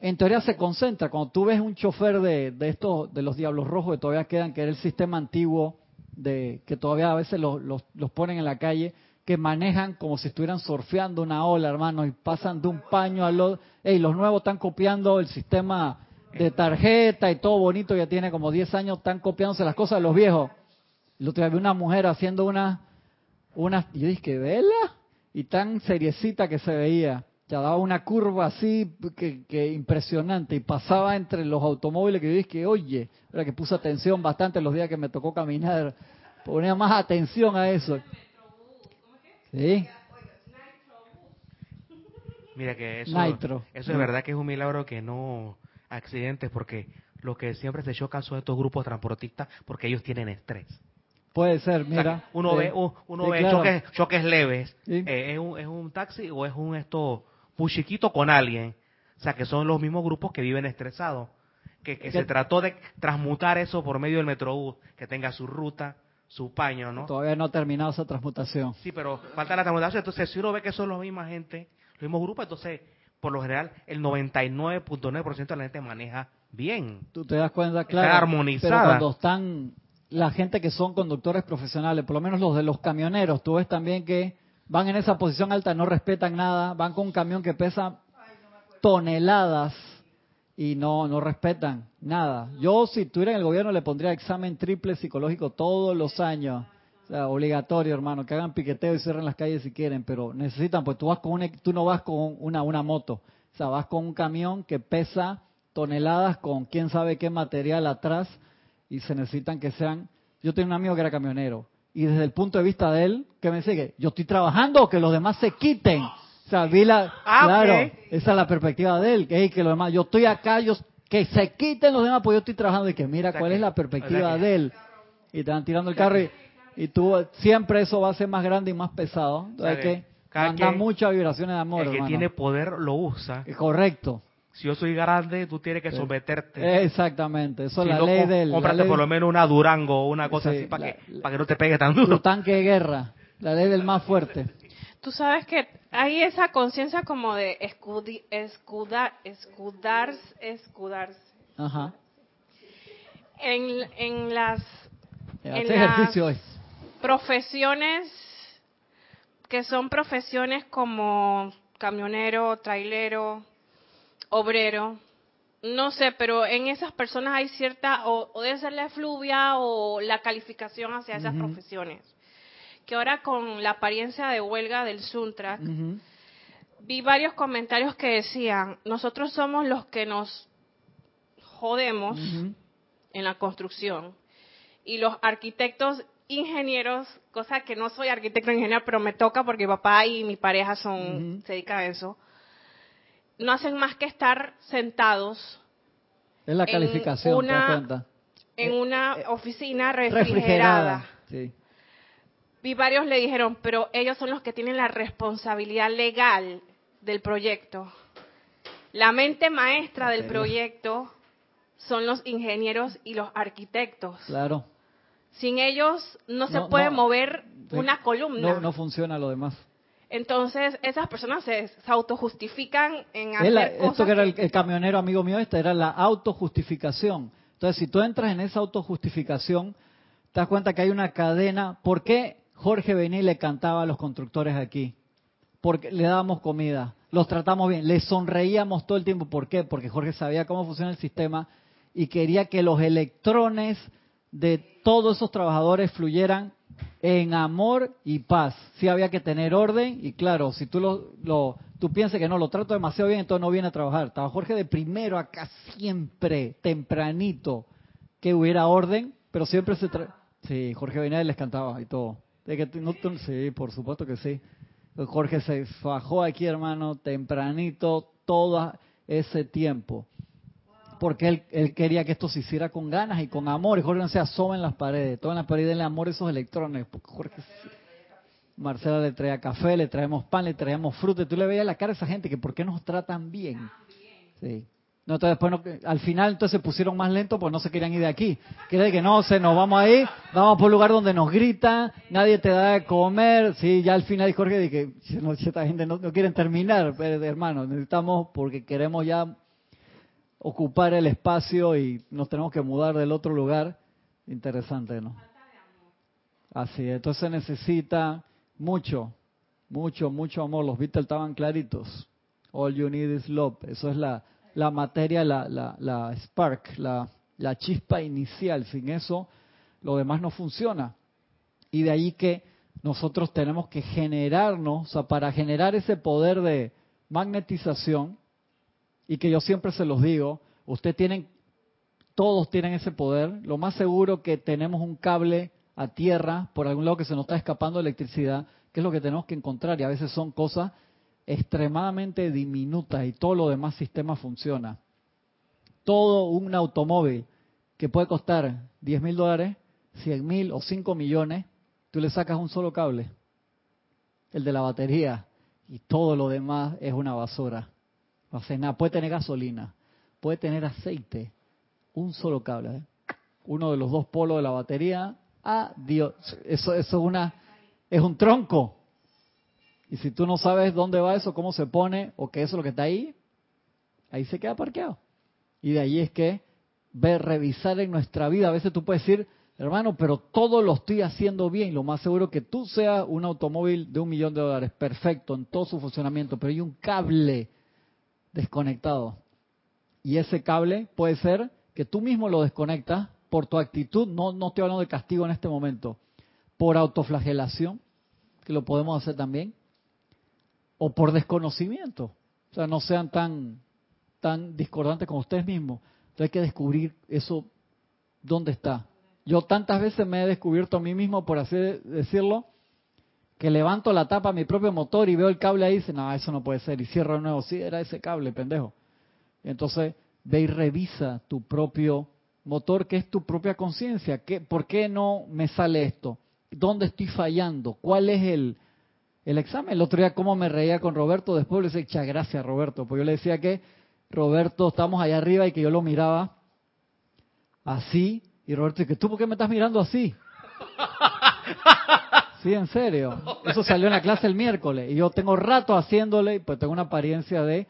en teoría se concentra. Cuando tú ves un chofer de, de estos, de los Diablos Rojos que todavía quedan, que era el sistema antiguo, de que todavía a veces los, los, los ponen en la calle, que manejan como si estuvieran surfeando una ola, hermano, y pasan de un paño al otro. Ey, los nuevos están copiando el sistema de tarjeta y todo bonito, ya tiene como 10 años, están copiándose las cosas de los viejos. El otro día vi una mujer haciendo una Una, yo dije, ¿vela? Y tan seriecita que se veía. Ya daba una curva así que, que impresionante y pasaba entre los automóviles que yo dije, oye, era que puse atención bastante los días que me tocó caminar, ponía más atención a eso. Sí, Mira que eso, Nitro. eso es verdad que es un milagro que no accidentes, porque lo que siempre se chocan son estos grupos transportistas porque ellos tienen estrés. puede ser, O sea, mira. uno sí. ve, uno Sí, ve claro. choques, choques leves. Sí. Eh, ¿es, un, ¿Es un taxi o es un esto muy chiquito con alguien? O sea, que son los mismos grupos que viven estresados. Que, se trató de transmutar eso por medio del Metrobús, que tenga su ruta, su paño, ¿no? Todavía no ha terminado esa transmutación. Sí, pero falta la transmutación. Entonces, si uno ve que son la misma gente, los mismos grupos, entonces, por lo general, el 99.9% de la gente maneja bien. Tú te das cuenta, claro. armonizada. Pero cuando están la gente que son conductores profesionales, por lo menos los de los camioneros, tú ves también que van en esa posición alta, no respetan nada, van con un camión que pesa toneladas y no no respetan nada. Yo si estuviera en el gobierno le pondría examen triple psicológico todos los años. O sea, obligatorio, hermano, que hagan piqueteo y cierren las calles si quieren, pero necesitan, pues tú vas con una, tú no vas con una una moto, o sea, vas con un camión que pesa toneladas con quién sabe qué material atrás y se necesitan que sean. Yo tenía un amigo que era camionero y desde el punto de vista de él, que me sigue, yo estoy trabajando, que los demás se quiten. O sea, vi la, Ah, claro, esa es la perspectiva de él, que, hey, que los demás, yo estoy acá, yo que se quiten los demás, pues yo estoy trabajando y que mira O sea cuál que- es la o perspectiva sea de él. Y te van tirando el carro y, y tú siempre eso va a ser más grande y más pesado. Entonces O sea que muchas vibraciones de amor, el que hermano. tiene poder lo usa. Correcto. Si yo soy grande, tú tienes que Sí. someterte. Exactamente. Eso es si la no, ley del... cómprate ley- por lo menos una Durango o una cosa Sí, así para la- que, para que no te pegue tan tu duro. tanque de guerra. La ley del más fuerte. Tú sabes que hay esa conciencia como de escudi- escudar, escudarse, escudarse. Ajá. En, en las En hoy. las profesiones que son profesiones como camionero, trailero, obrero, no sé, pero en esas personas hay cierta, o, o debe ser la efluvia o la calificación hacia esas profesiones. Que ahora con la apariencia de huelga del Suntrack, vi varios comentarios que decían, nosotros somos los que nos jodemos en la construcción. Y los arquitectos ingenieros, cosa que no soy arquitecto ingeniero, pero me toca porque mi papá y mi pareja son se dedican a eso. No hacen más que estar sentados Es la en calificación, ¿te das una cuenta? en una oficina Refrigerada. refrigerada. Sí. Y varios le dijeron, pero ellos son los que tienen la responsabilidad legal del proyecto. La mente maestra del proyecto son los ingenieros y los arquitectos. Claro. Sin ellos no se No, puede no. mover una columna. No, no funciona lo demás. Entonces, esas personas se, se autojustifican en hacer la- cosas esto que era el, camionero amigo mío, esta era la autojustificación. Entonces, si tú entras en esa autojustificación, te das cuenta que hay una cadena. ¿Por qué Jorge Bení le cantaba a los constructores aquí? Porque le dábamos comida, los tratamos bien, les sonreíamos todo el tiempo. ¿Por qué? Porque Jorge sabía cómo funciona el sistema y quería que los electrones de todos esos trabajadores fluyeran en amor y paz. Sí había que tener orden y claro, si tú lo, lo tú piensas que no lo trato demasiado bien, entonces no viene a trabajar. Estaba Jorge de primero acá siempre, tempranito, que hubiera orden, pero siempre se tra Sí, Jorge Benavides les cantaba y todo. De que no, sí, por supuesto que sí. Jorge se fajó aquí, hermano, tempranito, todo ese tiempo porque él, él quería que esto se hiciera con ganas y con amor. Y Jorge no se asoma en las paredes, todo en las paredes, denle amor a esos electrones. Porque Jorge, Marcela le traía café, le traemos pan, le traíamos fruta. Tú le veías la cara a esa gente que por qué nos tratan bien. Sí. No, entonces después no- al final entonces se pusieron más lentos pues no se querían ir de aquí. Quiere que no, se nos vamos ahí, vamos por un lugar donde nos gritan, nadie te da de comer. Sí, ya al final Jorge dije, no, esta gente no, no quieren terminar, pero, hermano, necesitamos porque queremos ya ocupar el espacio y nos tenemos que mudar del otro lugar. Interesante, ¿no? Así, es. entonces necesita mucho, mucho, mucho amor. Los Beatles estaban claritos. All you need is love. Eso es la, la materia, la, la, la spark, la, la chispa inicial. Sin eso, lo demás no funciona. Y de ahí que nosotros tenemos que generarnos, o sea, para generar ese poder de magnetización, y que yo siempre se los digo, ustedes tienen, todos tienen ese poder, lo más seguro que tenemos un cable a tierra por algún lado que se nos está escapando electricidad, que es lo que tenemos que encontrar, y a veces son cosas extremadamente diminutas y todo lo demás sistema funciona. Todo un automóvil que puede costar 10 mil dólares, 100 mil o 5 millones, tú le sacas un solo cable, el de la batería, y todo lo demás es una basura. No hace nada. Puede tener gasolina, puede tener aceite, un solo cable. ¿eh? Uno de los dos polos de la batería, adiós. Eso, eso es, una, es un tronco. Y si tú no sabes dónde va eso, cómo se pone, o qué es lo que está ahí, ahí se queda parqueado. Y de ahí es que ver, revisar en nuestra vida. A veces tú puedes decir, hermano, pero todo lo estoy haciendo bien. Lo más seguro que tú seas un automóvil de un millón de dólares, perfecto en todo su funcionamiento, pero hay un cable desconectado. Y ese cable puede ser que tú mismo lo desconectas por tu actitud, no, no estoy hablando de castigo en este momento, por autoflagelación, que lo podemos hacer también, o por desconocimiento. O sea, no sean tan, tan discordantes con ustedes mismos. Hay que descubrir eso, dónde está. Yo tantas veces me he descubierto a mí mismo, por así decirlo, que levanto la tapa a mi propio motor y veo el cable ahí y dice, no, eso no puede ser. Y cierro de nuevo, sí, era ese cable, pendejo. entonces ve y revisa tu propio motor, que es tu propia conciencia. ¿Por qué no me sale esto? ¿Dónde estoy fallando? ¿Cuál es el, el examen? El otro día, cómo me reía con Roberto, después le decía, gracias Roberto, pues yo le decía que Roberto, estamos allá arriba y que yo lo miraba así, y Roberto dice, ¿tú por qué me estás mirando así? Sí, en serio. Eso salió en la clase el miércoles. Y yo tengo rato haciéndole, pues tengo una apariencia de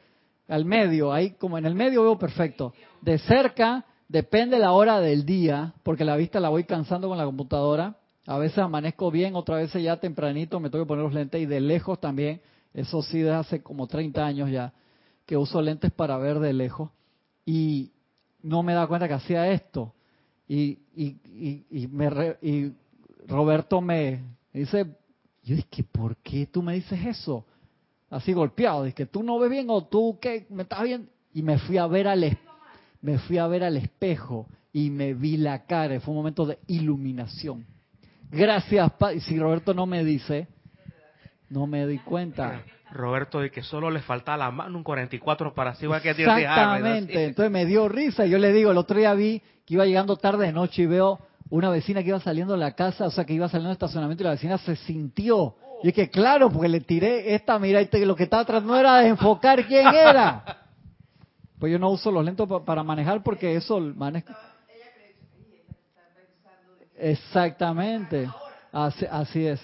al medio. Ahí como en el medio veo perfecto. De cerca depende la hora del día, porque la vista la voy cansando con la computadora. A veces amanezco bien, otra vez ya tempranito me tengo que poner los lentes y de lejos también. Eso sí, desde hace como 30 años ya que uso lentes para ver de lejos. Y no me da cuenta que hacía esto. Y, y, y, me y Roberto me, dice, yo dije, ¿por qué tú me dices eso? Así golpeado, dije, tú no ves bien o tú qué, me estás bien. Y me fui a ver al me fui a ver al espejo y me vi la cara, fue un momento de iluminación. Gracias, y si Roberto no me dice, no me di cuenta. Roberto de que solo le faltaba la mano un 44 para así igual que Exactamente, entonces me dio risa. Yo le digo, el otro día vi que iba llegando tarde de noche y veo una vecina que iba saliendo de la casa, o sea, que iba saliendo del estacionamiento y la vecina se sintió. Y es que claro, porque le tiré esta mira y lo que estaba atrás no era de enfocar quién era. Pues yo no uso los lentes para manejar porque eso maneja. Exactamente. Así, así es.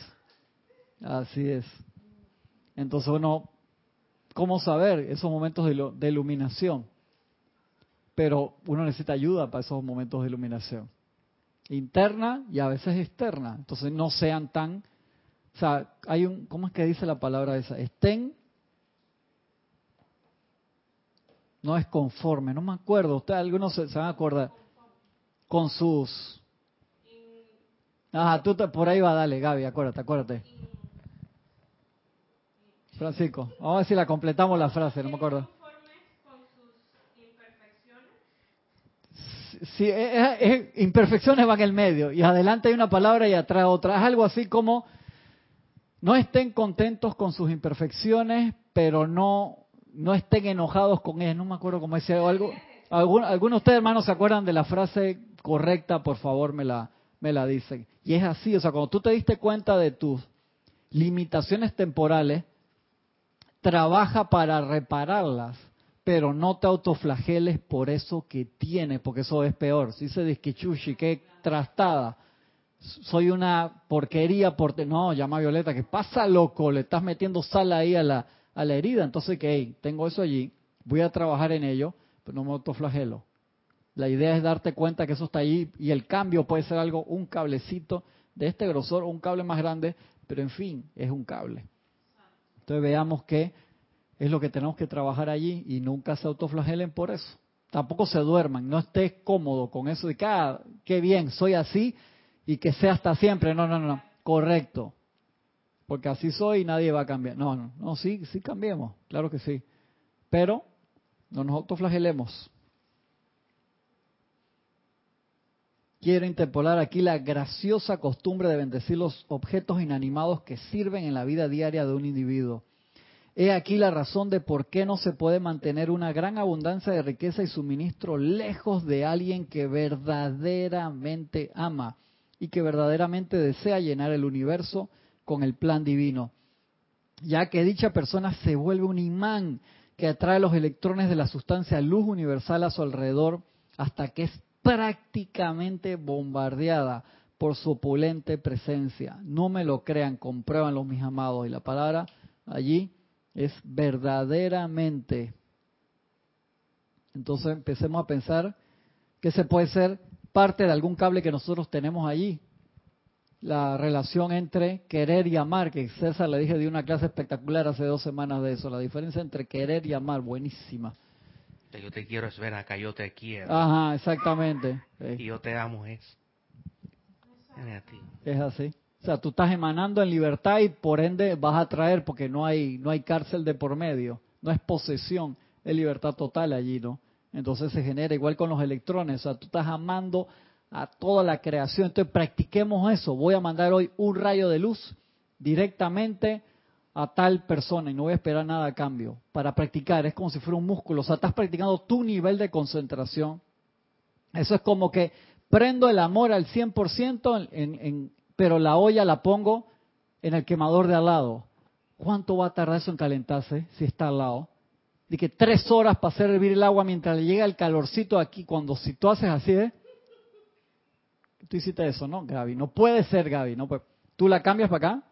Así es. Entonces uno, ¿cómo saber esos momentos de, de iluminación? Pero uno necesita ayuda para esos momentos de iluminación interna y a veces externa. Entonces no sean tan, o sea, hay un, ¿cómo es que dice la palabra esa? Estén, no es conforme, no me acuerdo, ustedes algunos se, van a acordar, con sus... Ajá, tú por ahí va, dale, Gaby, acuérdate, acuérdate. Francisco, vamos a ver si la completamos la frase, no me acuerdo. Si es, imperfecciones van en el medio y adelante hay una palabra y atrás otra. Es algo así como no estén contentos con sus imperfecciones, pero no no estén enojados con ellas. No me acuerdo cómo decía algo. ¿Algunos de ustedes, hermanos, se acuerdan de la frase correcta? Por favor, me la, me la dicen. Y es así, o sea, cuando tú te diste cuenta de tus limitaciones temporales, trabaja para repararlas pero no te autoflageles por eso que tienes, porque eso es peor. Si se dice chuchi, qué trastada. Soy una porquería por no, llama a Violeta, que pasa loco, le estás metiendo sal ahí a la, a la herida, entonces que tengo eso allí, voy a trabajar en ello, pero no me autoflagelo. La idea es darte cuenta que eso está ahí y el cambio puede ser algo, un cablecito de este grosor o un cable más grande, pero en fin, es un cable. Entonces veamos que es lo que tenemos que trabajar allí y nunca se autoflagelen por eso. Tampoco se duerman, no estés cómodo con eso de que, ah, qué bien, soy así y que sea hasta siempre. No, no, no, correcto. porque así soy y nadie va a cambiar. No, no, no, sí, sí cambiemos, claro que sí. Pero no nos autoflagelemos. Quiero interpolar aquí la graciosa costumbre de bendecir los objetos inanimados que sirven en la vida diaria de un individuo. He aquí la razón de por qué no se puede mantener una gran abundancia de riqueza y suministro lejos de alguien que verdaderamente ama y que verdaderamente desea llenar el universo con el plan divino, ya que dicha persona se vuelve un imán que atrae los electrones de la sustancia luz universal a su alrededor hasta que es prácticamente bombardeada por su opulente presencia. No me lo crean, compruébanlo mis amados. Y la palabra allí es verdaderamente. Entonces empecemos a pensar que se puede ser parte de algún cable que nosotros tenemos allí. La relación entre querer y amar, que César le dije de una clase espectacular hace dos semanas de eso, la diferencia entre querer y amar, buenísima. Yo te quiero es ver acá, yo te quiero. Ajá, exactamente. Y yo te amo es. Es así. Sea, tú estás emanando en libertad y por ende vas a traer, porque no hay, no hay cárcel de por medio, no es posesión, es libertad total allí, ¿no? Entonces se genera igual con los electrones, o sea, tú estás amando a toda la creación. Entonces practiquemos eso. Voy a mandar hoy un rayo de luz directamente a tal persona y no voy a esperar nada a cambio. Para practicar, es como si fuera un músculo. O sea, estás practicando tu nivel de concentración. Eso es como que prendo el amor al 100%, en, en, pero la olla la pongo en el quemador de al lado. ¿Cuánto va a tardar eso en calentarse si está al lado? De que tres horas para hacer hervir el agua mientras le llega el calorcito aquí. Cuando si tú haces así, ¿eh? Tú hiciste eso, ¿no, Gaby? No puede ser, Gaby. ¿no? Pues, tú la cambias para acá,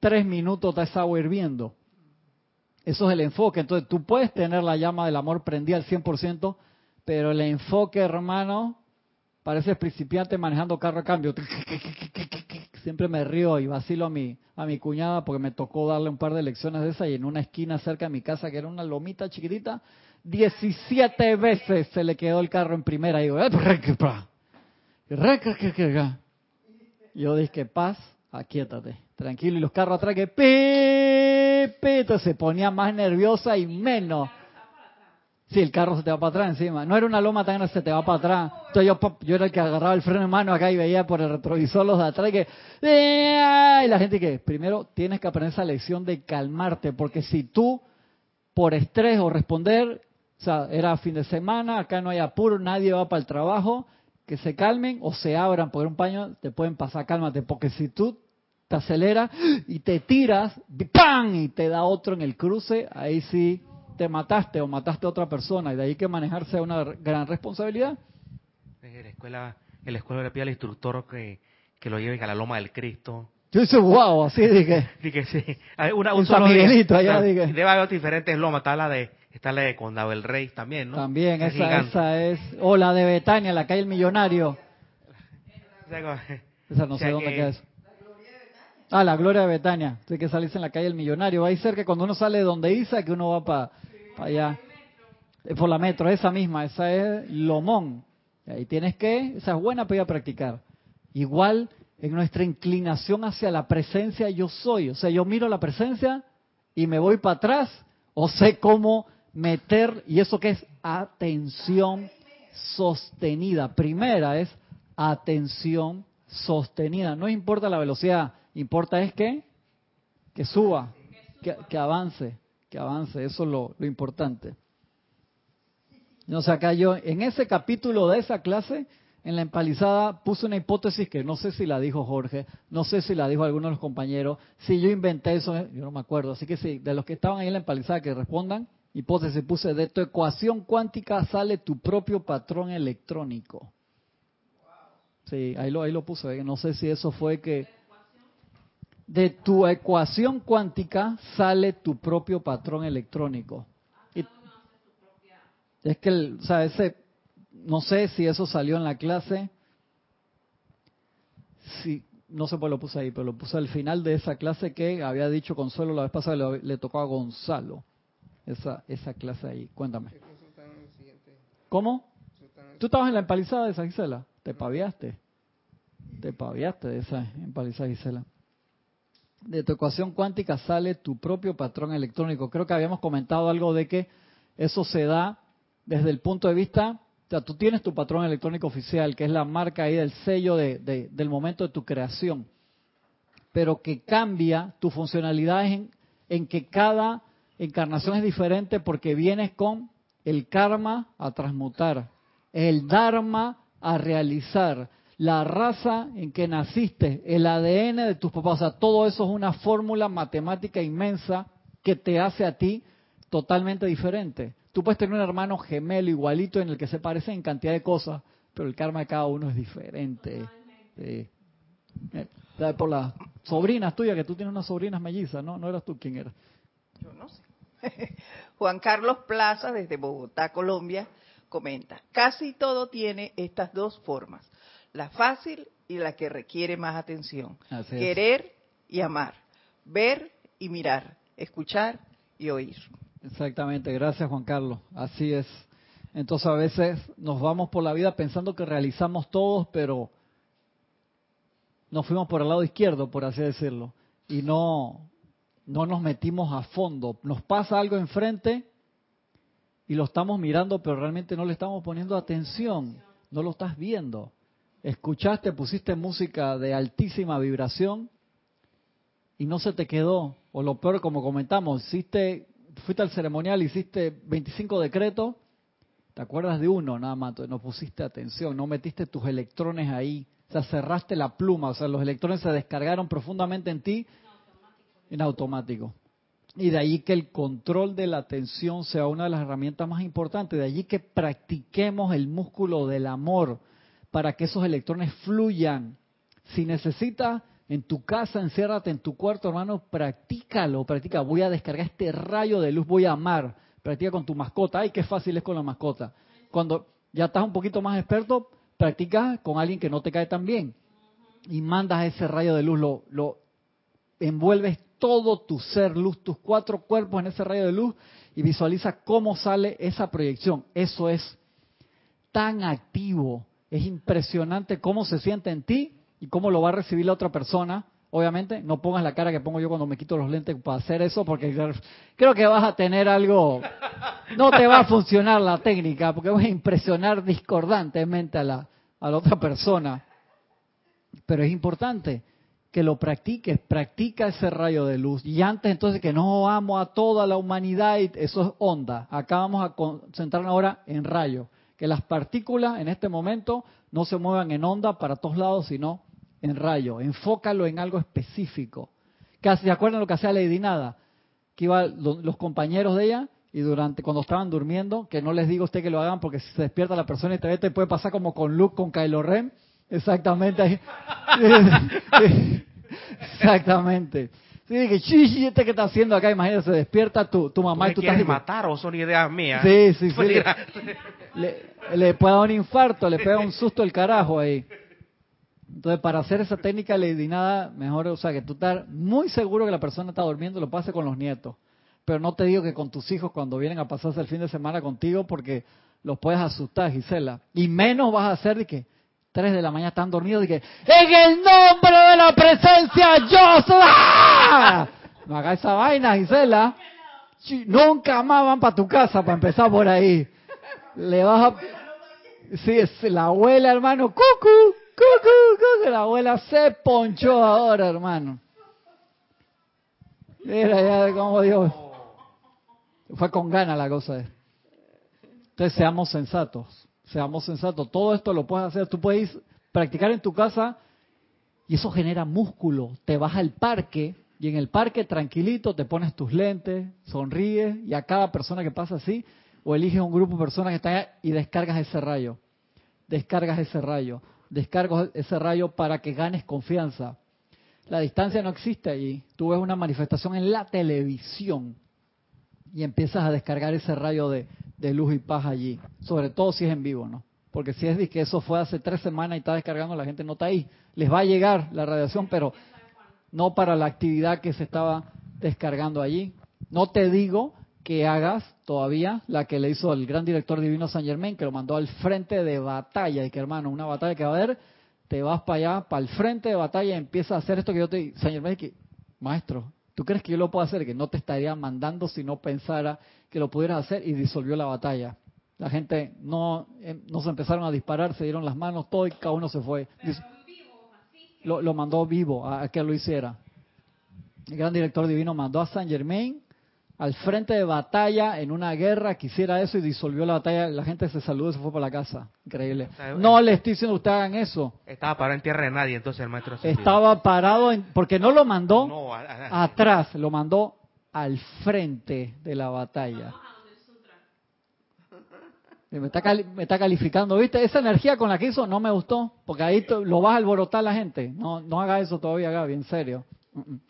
tres minutos está esa agua hirviendo. Eso es el enfoque. Entonces tú puedes tener la llama del amor prendida al 100%, pero el enfoque, hermano, parece principiante manejando carro a cambio. Siempre me río y vacilo a mi, a mi cuñada porque me tocó darle un par de lecciones de esas y en una esquina cerca de mi casa, que era una lomita chiquitita, 17 veces se le quedó el carro en primera. Y digo, yo dije, paz, aquíétate, tranquilo. Y los carros atrás que pi, se ponía más nerviosa y menos. Sí, el carro se te va para atrás encima. No era una loma tan grande, se te va para atrás. Entonces yo, yo era el que agarraba el freno en mano acá y veía por el retrovisor los de atrás que... Y la gente que, primero tienes que aprender esa lección de calmarte, porque si tú, por estrés o responder, o sea, era fin de semana, acá no hay apuro, nadie va para el trabajo, que se calmen o se abran por un paño, te pueden pasar, cálmate, porque si tú te aceleras y te tiras, y te da otro en el cruce, ahí sí te mataste o mataste a otra persona, y de ahí que manejarse una gran responsabilidad. En la escuela, en la escuela le pide al instructor que, que lo lleven a la loma del Cristo. Yo hice wow, así dije. dije sí. Una, un San Miguelito, allá dije. Debe haber diferentes lomas, está la de Está la de Condado del Rey también, ¿no? También, esa, esa, es. O la de Betania, la calle El Millonario. Esa no sé dónde queda eso. Ah, la Gloria de Betania. Tiene que salirse en la calle El Millonario. Ahí cerca, cuando uno sale de donde Isa, que uno va para allá. Por la metro, esa misma. Esa es Lomón. Ahí tienes que, esa es buena para ir a practicar. Igual en nuestra inclinación hacia la presencia yo soy. O sea, yo miro la presencia y me voy para atrás o sé cómo meter, y eso que es atención sostenida. Primera es atención sostenida. No importa la velocidad, importa es que, que suba, que, avance, avance. Eso es lo, lo importante. O sea, acá yo, en ese capítulo de esa clase, en la empalizada, puse una hipótesis que no sé si la dijo Jorge, no sé si la dijo alguno de los compañeros, si yo inventé eso, yo no me acuerdo. Así que sí, de los que estaban ahí en la empalizada, que respondan, hipótesis puse, de tu ecuación cuántica sale tu propio patrón electrónico. Sí, ahí lo, ahí lo puse, no sé si eso fue que... De tu ecuación cuántica sale tu propio patrón electrónico. es que, o sea, ese, no sé si eso salió en la clase. Sí, no sé por lo puse ahí, pero lo puse al final de esa clase que había dicho Consuelo la vez pasada, le, le tocó a Gonzalo esa, esa clase ahí. Cuéntame. ¿Cómo? ¿Tú estabas en la empalizada de esa Gisela? ¿Te paviaste? ¿Te paviaste de esa empalizada Gisela? De tu ecuación cuántica sale tu propio patrón electrónico. Creo que habíamos comentado algo de que eso se da desde el punto de vista, o sea, tú tienes tu patrón electrónico oficial, que es la marca ahí del sello de, del momento de tu creación, pero que cambia tu funcionalidad en, en que cada encarnación es diferente porque vienes con el karma a transmutar, el dharma a realizar, la raza en que naciste, el ADN de tus papás, o sea, todo eso es una fórmula matemática inmensa que te hace a ti totalmente diferente. Tú puedes tener un hermano gemelo igualito en el que se parecen en cantidad de cosas, pero el karma de cada uno es diferente. Sí. Eh, por las sobrinas tuyas, que tú tienes unas sobrinas mellizas, ¿no? No eras tú quien era. Yo no sé. Juan Carlos Plaza, desde Bogotá, Colombia, comenta, casi todo tiene estas dos formas la fácil y la que requiere más atención. Querer y amar, ver y mirar, escuchar y oír. Exactamente, gracias Juan Carlos, así es. Entonces a veces nos vamos por la vida pensando que realizamos todos, pero nos fuimos por el lado izquierdo, por así decirlo, y no, no nos metimos a fondo. Nos pasa algo enfrente y lo estamos mirando, pero realmente no le estamos poniendo atención, no lo estás viendo escuchaste, pusiste música de altísima vibración y no se te quedó. O lo peor, como comentamos, hiciste, fuiste al ceremonial, hiciste 25 decretos, te acuerdas de uno nada más, no pusiste atención, no metiste tus electrones ahí, o sea, cerraste la pluma, o sea, los electrones se descargaron profundamente en ti en automático. Y de ahí que el control de la atención sea una de las herramientas más importantes, de allí que practiquemos el músculo del amor, para que esos electrones fluyan. Si necesitas en tu casa, enciérrate en tu cuarto, hermano, practícalo, practica. Voy a descargar este rayo de luz, voy a amar. Practica con tu mascota. Ay, qué fácil es con la mascota. Cuando ya estás un poquito más experto, practica con alguien que no te cae tan bien. Y mandas ese rayo de luz, lo, lo envuelves todo tu ser luz, tus cuatro cuerpos en ese rayo de luz y visualiza cómo sale esa proyección. Eso es tan activo es impresionante cómo se siente en ti y cómo lo va a recibir la otra persona. Obviamente, no pongas la cara que pongo yo cuando me quito los lentes para hacer eso, porque creo que vas a tener algo, no te va a funcionar la técnica, porque vas a impresionar discordantemente a la, a la otra persona. Pero es importante que lo practiques, practica ese rayo de luz. Y antes entonces que no amo a toda la humanidad, eso es onda. Acá vamos a concentrarnos ahora en rayo que las partículas en este momento no se muevan en onda para todos lados, sino en rayo. Enfócalo en algo específico. ¿Se acuerdan lo que hacía Lady Nada? Que iban los compañeros de ella y durante cuando estaban durmiendo, que no les digo a usted que lo hagan porque si se despierta la persona y te ve, te puede pasar como con Luke, con Kylo Ren. Exactamente. Exactamente. Sí, dije, sí, este que está haciendo acá, imagínate, se despierta tu, tu mamá y tú estás... matar o son ideas mías? Sí, sí, sí. Le, le, puede dar un infarto, le pega un susto el carajo ahí. Entonces, para hacer esa técnica Lady Nada, mejor, o sea, que tú estás muy seguro que la persona está durmiendo, lo pase con los nietos. Pero no te digo que con tus hijos cuando vienen a pasarse el fin de semana contigo, porque los puedes asustar, Gisela. Y menos vas a hacer de que 3 de la mañana están dormidos y que, en el nombre de la presencia yo soy. ¡Ah! No haga esa vaina, Gisela. Nunca más van para tu casa para empezar por ahí. Le vas a... Sí, es la abuela, hermano. Cucu, cucu, cucu. La abuela se ponchó ahora, hermano. Mira ya cómo Dios. Fue con gana la cosa. Entonces seamos sensatos seamos sensatos, todo esto lo puedes hacer, tú puedes practicar en tu casa y eso genera músculo. Te vas al parque y en el parque tranquilito te pones tus lentes, sonríes y a cada persona que pasa así, o eliges un grupo de personas que están allá y descargas ese rayo. Descargas ese rayo. Descargas ese rayo para que ganes confianza. La distancia no existe allí. Tú ves una manifestación en la televisión y empiezas a descargar ese rayo de, de luz y paz allí, sobre todo si es en vivo, ¿no? Porque si es que eso fue hace tres semanas y está descargando, la gente no está ahí. Les va a llegar la radiación, pero no para la actividad que se estaba descargando allí. No te digo que hagas todavía la que le hizo el gran director divino San Germain, que lo mandó al frente de batalla, y que hermano, una batalla que va a haber, te vas para allá, para el frente de batalla, y empiezas a hacer esto que yo te San Germain, que maestro, ¿tú crees que yo lo puedo hacer? Que no te estaría mandando si no pensara que lo pudieras hacer y disolvió la batalla. La gente no, eh, no se empezaron a disparar, se dieron las manos, todo y cada uno se fue. Dis- Lo, lo mandó vivo a, a que lo hiciera. El gran director divino mandó a Saint Germain al frente de batalla en una guerra que hiciera eso y disolvió la batalla. La gente se saludó y se fue para la casa. Increíble. No le estoy diciendo que ustedes hagan eso. Estaba parado en tierra de nadie, entonces el maestro ascendido. Estaba parado en, porque no lo mandó No, a- a- atrás, lo mandó al frente de la batalla. Me está, cali- me está calificando, ¿viste? Esa energía con la que hizo no me gustó, porque ahí lo vas a alborotar la gente. No, no haga eso todavía, Gaby, en serio. Mm, mm.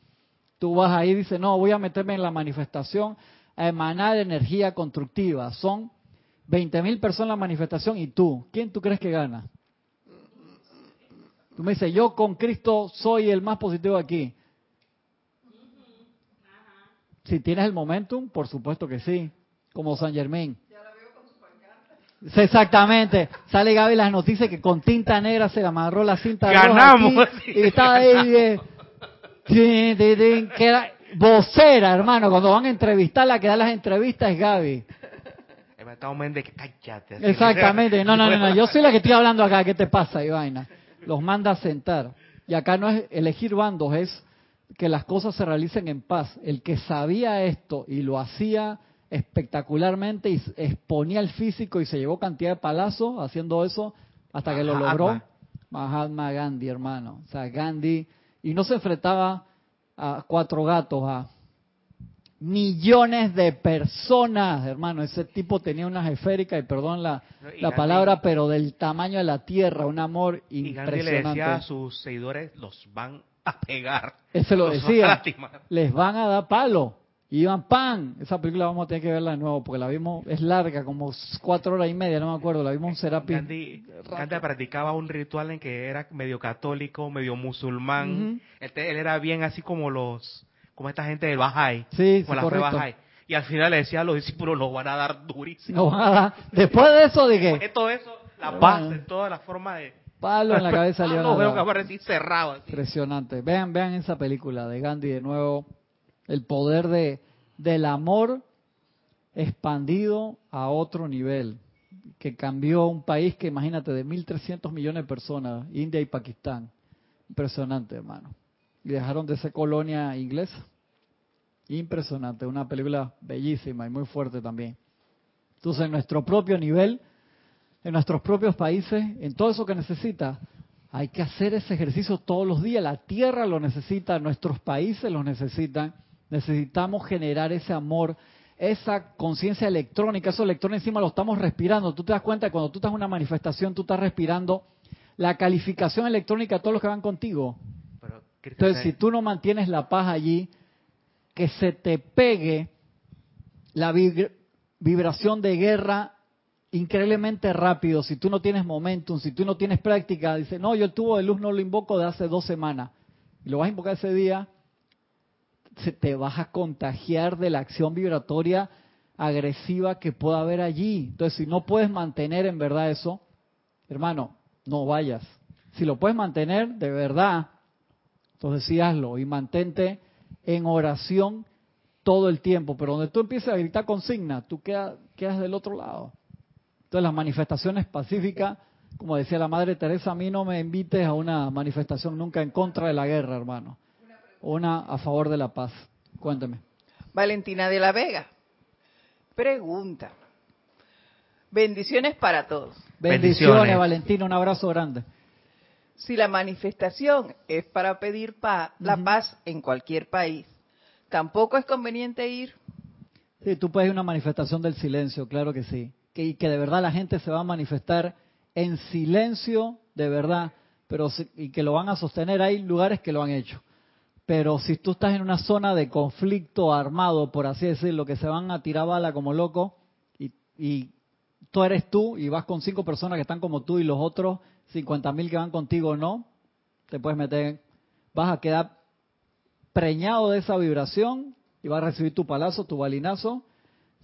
Tú vas ahí y dices, no, voy a meterme en la manifestación a emanar energía constructiva. Son 20 mil personas en la manifestación y tú, ¿quién tú crees que gana? Tú me dices, yo con Cristo soy el más positivo aquí. Si tienes el momentum, por supuesto que sí, como San Germain. Sí, Exactamente. Sale Gaby las noticias que con tinta negra se le amarró la cinta roja Ganamos. aquí, y está ahí eh, que era vocera, hermano. Cuando van a entrevistarla, que da las entrevistas es Gaby. Exactamente. No, no, no, no. Yo soy la que estoy hablando acá. ¿Qué te pasa, Ivaina? Los manda a sentar. Y acá no es elegir bandos, es que las cosas se realicen en paz. El que sabía esto y lo hacía espectacularmente y exponía el físico y se llevó cantidad de palazos haciendo eso hasta que lo logró. Mahatma Gandhi, hermano. O sea, Gandhi. Y no se enfrentaba a cuatro gatos, a millones de personas, hermano. Ese tipo tenía unas esféricas, y perdón la, Y la Gandhi- palabra, pero del tamaño de la tierra, un amor Y Gandhi le decía a impresionante. sus seguidores, los van a pegar. Él se lo van decía, les van a dar palo. Y iban pan. Esa película vamos a tener que verla de nuevo, porque la vimos, es larga, como cuatro horas y media, no me acuerdo, la vimos en Serapi. Gandhi, Gandhi practicaba un ritual en que era medio católico, medio musulmán. Él, te- él era bien así como los, como esta gente del Bahá'í, Sí, como sí, la fe. Bahá'í. Y al final le decía a los discípulos, los van a dar durísimo. No van a dar- Después de eso, de que Todo eso, la Pero bueno. en toda la forma de... palo en la cabeza le iban a No, veo que cerrado. así. Impresionante. Vean, vean esa película de Gandhi de nuevo. El poder de, del amor expandido a otro nivel. Que cambió un país que, imagínate, de 1.300 millones de personas, India y Pakistán. Impresionante, hermano. Y dejaron de ser colonia inglesa. Impresionante. Una película bellísima y muy fuerte también. Entonces, en nuestro propio nivel, en nuestros propios países, en todo eso que necesita, hay que hacer ese ejercicio todos los días. La tierra lo necesita, nuestros países lo necesitan. Necesitamos generar ese amor, esa conciencia electrónica. Esos electrones encima lo estamos respirando. Tú te das cuenta que cuando tú estás en una manifestación, tú estás respirando la calificación electrónica a todos los que van contigo. Pero, Entonces, si tú no mantienes la paz allí, que se te pegue la vibra- vibración de guerra increíblemente rápido, si tú no tienes momentum, si tú no tienes práctica, dice, no, yo el tubo de luz no lo invoco de hace dos semanas, y lo vas a invocar ese día, te vas a contagiar de la acción vibratoria agresiva que pueda haber allí. Entonces, si no puedes mantener en verdad eso, hermano, no vayas. Si lo puedes mantener de verdad, entonces sí hazlo y mantente en oración todo el tiempo. Pero donde tú empieces a gritar consigna, tú quedas, quedas del otro lado. Entonces las manifestaciones pacíficas, como decía la Madre Teresa, a mí no me invites a una manifestación nunca en contra de la guerra, hermano. Una a favor de la paz. Cuénteme. Valentina de la Vega. Pregunta. Bendiciones para todos. Bendiciones, Bendiciones. Valentina, un abrazo grande. Si la manifestación es para pedir paz, la paz en cualquier país, tampoco es conveniente ir. Sí, tú puedes ir a una manifestación del silencio, claro que sí. Que, y que de verdad la gente se va a manifestar en silencio, de verdad, pero si- y que lo van a sostener. Hay lugares que lo han hecho. Pero si tú estás en una zona de conflicto armado, por así decirlo, que se van a tirar bala como loco, y, y tú eres tú y vas con cinco personas que están como tú y los otros 50 mil que van contigo no, te puedes meter, vas a quedar preñado de esa vibración y vas a recibir tu palazo, tu balinazo.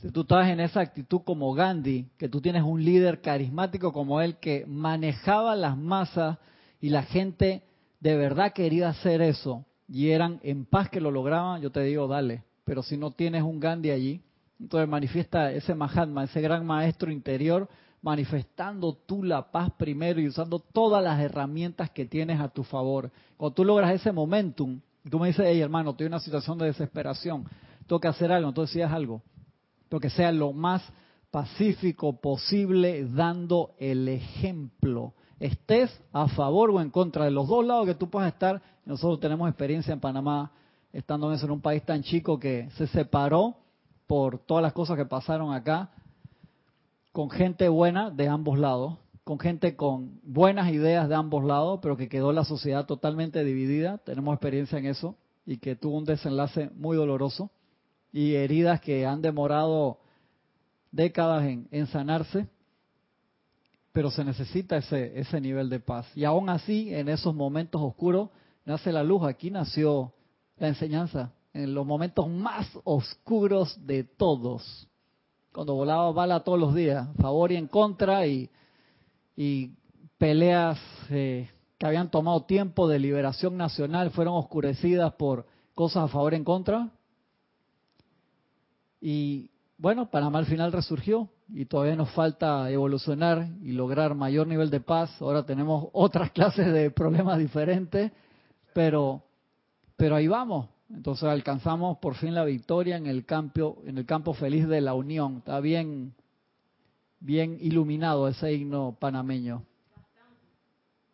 Si tú estás en esa actitud como Gandhi, que tú tienes un líder carismático como él que manejaba las masas y la gente de verdad quería hacer eso, y eran en paz que lo lograban, yo te digo, dale. Pero si no tienes un Gandhi allí, entonces manifiesta ese Mahatma, ese gran maestro interior, manifestando tú la paz primero y usando todas las herramientas que tienes a tu favor. Cuando tú logras ese momentum, tú me dices, hey hermano, estoy en una situación de desesperación, tengo que hacer algo, entonces es algo, pero que sea lo más pacífico posible, dando el ejemplo. Estés a favor o en contra de los dos lados que tú puedas estar. Nosotros tenemos experiencia en Panamá, estando en, en un país tan chico que se separó por todas las cosas que pasaron acá, con gente buena de ambos lados, con gente con buenas ideas de ambos lados, pero que quedó la sociedad totalmente dividida. Tenemos experiencia en eso y que tuvo un desenlace muy doloroso y heridas que han demorado décadas en, sanarse, pero se necesita ese, ese nivel de paz. Y aún así, en esos momentos oscuros, nace la luz. Aquí nació la enseñanza, en los momentos más oscuros de todos. Cuando volaba bala todos los días, favor y en contra, y, y peleas eh, que habían tomado tiempo de liberación nacional fueron oscurecidas por cosas a favor y en contra. Y bueno, Panamá al final resurgió y todavía nos falta evolucionar y lograr mayor nivel de paz. Ahora tenemos otras clases de problemas diferentes, pero, pero ahí vamos. Entonces alcanzamos por fin la victoria en el campo, en el campo feliz de la unión. Está bien, bien iluminado ese himno panameño.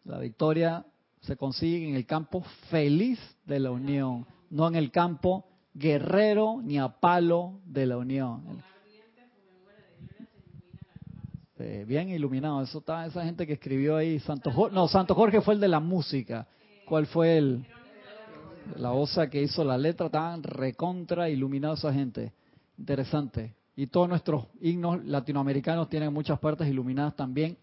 La victoria se consigue en el campo feliz de la unión, no en el campo guerrero ni a palo de la unión. Eh, bien iluminado, eso está esa gente que escribió ahí, Santo Jorge, no, Santo Jorge fue el de la música. ¿Cuál fue el la osa que hizo la letra tan recontra iluminado esa gente? Interesante. Y todos nuestros himnos latinoamericanos tienen muchas partes iluminadas también,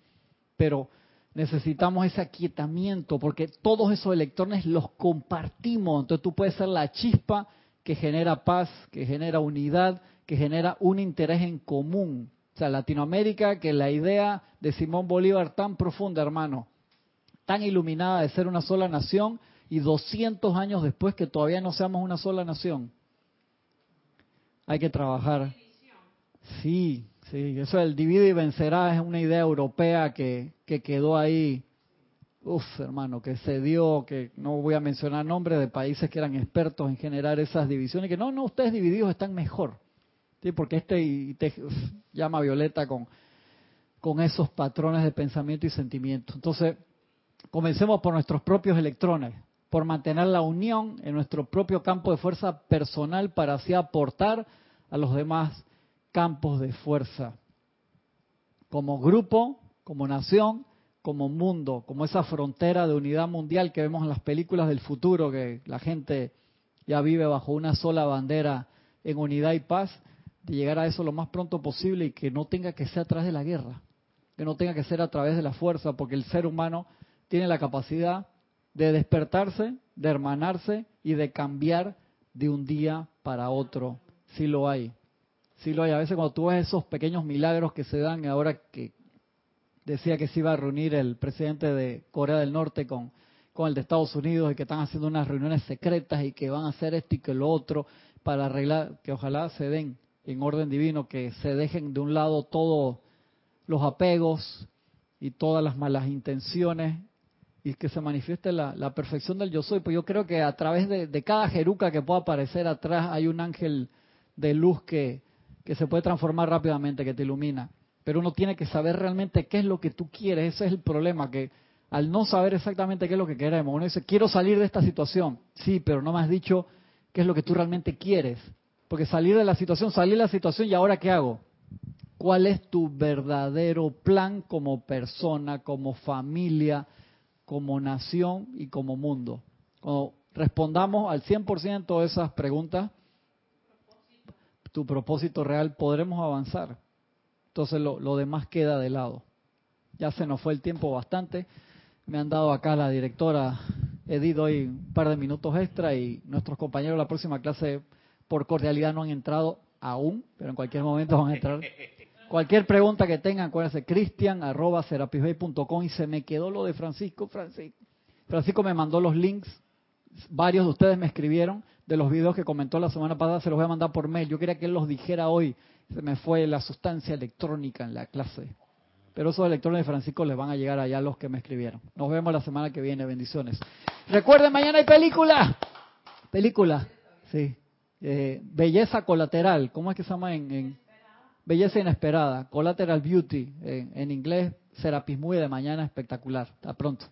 pero necesitamos ese aquietamiento porque todos esos electrones los compartimos. Entonces tú puedes ser la chispa que genera paz, que genera unidad, que genera un interés en común. O sea, Latinoamérica, que la idea de Simón Bolívar tan profunda, hermano, tan iluminada de ser una sola nación, y 200 años después que todavía no seamos una sola nación. Hay que trabajar. Sí, sí, eso del divide y vencerá es una idea europea que, que quedó ahí Uf, hermano, que se dio, que no voy a mencionar nombres de países que eran expertos en generar esas divisiones, que no, no, ustedes divididos están mejor. Porque este y te, llama Violeta con, con esos patrones de pensamiento y sentimiento. Entonces, comencemos por nuestros propios electrones, por mantener la unión en nuestro propio campo de fuerza personal para así aportar a los demás campos de fuerza. Como grupo, como nación, como mundo, como esa frontera de unidad mundial que vemos en las películas del futuro, que la gente ya vive bajo una sola bandera en unidad y paz, de llegar a eso lo más pronto posible y que no tenga que ser a través de la guerra, que no tenga que ser a través de la fuerza, porque el ser humano tiene la capacidad de despertarse, de hermanarse y de cambiar de un día para otro, si lo hay. Si lo hay. A veces cuando tú ves esos pequeños milagros que se dan ahora que decía que se iba a reunir el presidente de Corea del Norte con, con el de Estados Unidos y que están haciendo unas reuniones secretas y que van a hacer esto y que lo otro para arreglar, que ojalá se den en orden divino, que se dejen de un lado todos los apegos y todas las malas intenciones y que se manifieste la, perfección del yo soy. Pues yo creo que a través de, de, cada jeruca que pueda aparecer atrás hay un ángel de luz que, que se puede transformar rápidamente, que te ilumina pero uno tiene que saber realmente qué es lo que tú quieres. Ese es el problema, que al no saber exactamente qué es lo que queremos, uno dice, quiero salir de esta situación. Sí, pero no me has dicho qué es lo que tú realmente quieres. Porque salir de la situación, salir de la situación y ahora qué hago? ¿Cuál es tu verdadero plan como persona, como familia, como nación y como mundo? Cuando respondamos al 100% de esas preguntas, tu propósito real, podremos avanzar. Entonces lo, demás queda de lado. Ya se nos fue el tiempo bastante. Me han dado acá la directora Edith hoy un par de minutos extra y nuestros compañeros la próxima clase por cordialidad no han entrado aún, pero en cualquier momento van a entrar. Cualquier pregunta que tengan, acuérdense, cristian arroba y se me quedó lo de Francisco. Francisco, Francisco me mandó los links varios de ustedes me escribieron de los videos que comentó la semana pasada, se los voy a mandar por mail. Yo quería que él los dijera hoy. Se me fue la sustancia electrónica en la clase. Pero esos electrones de Francisco les van a llegar allá los que me escribieron. Nos vemos la semana que viene. Bendiciones. Recuerden, mañana hay película. Película. Sí. Eh, belleza colateral. ¿Cómo es que se llama en, Belleza inesperada? Collateral Beauty. en inglés, Serapis Muy de mañana espectacular. Hasta pronto.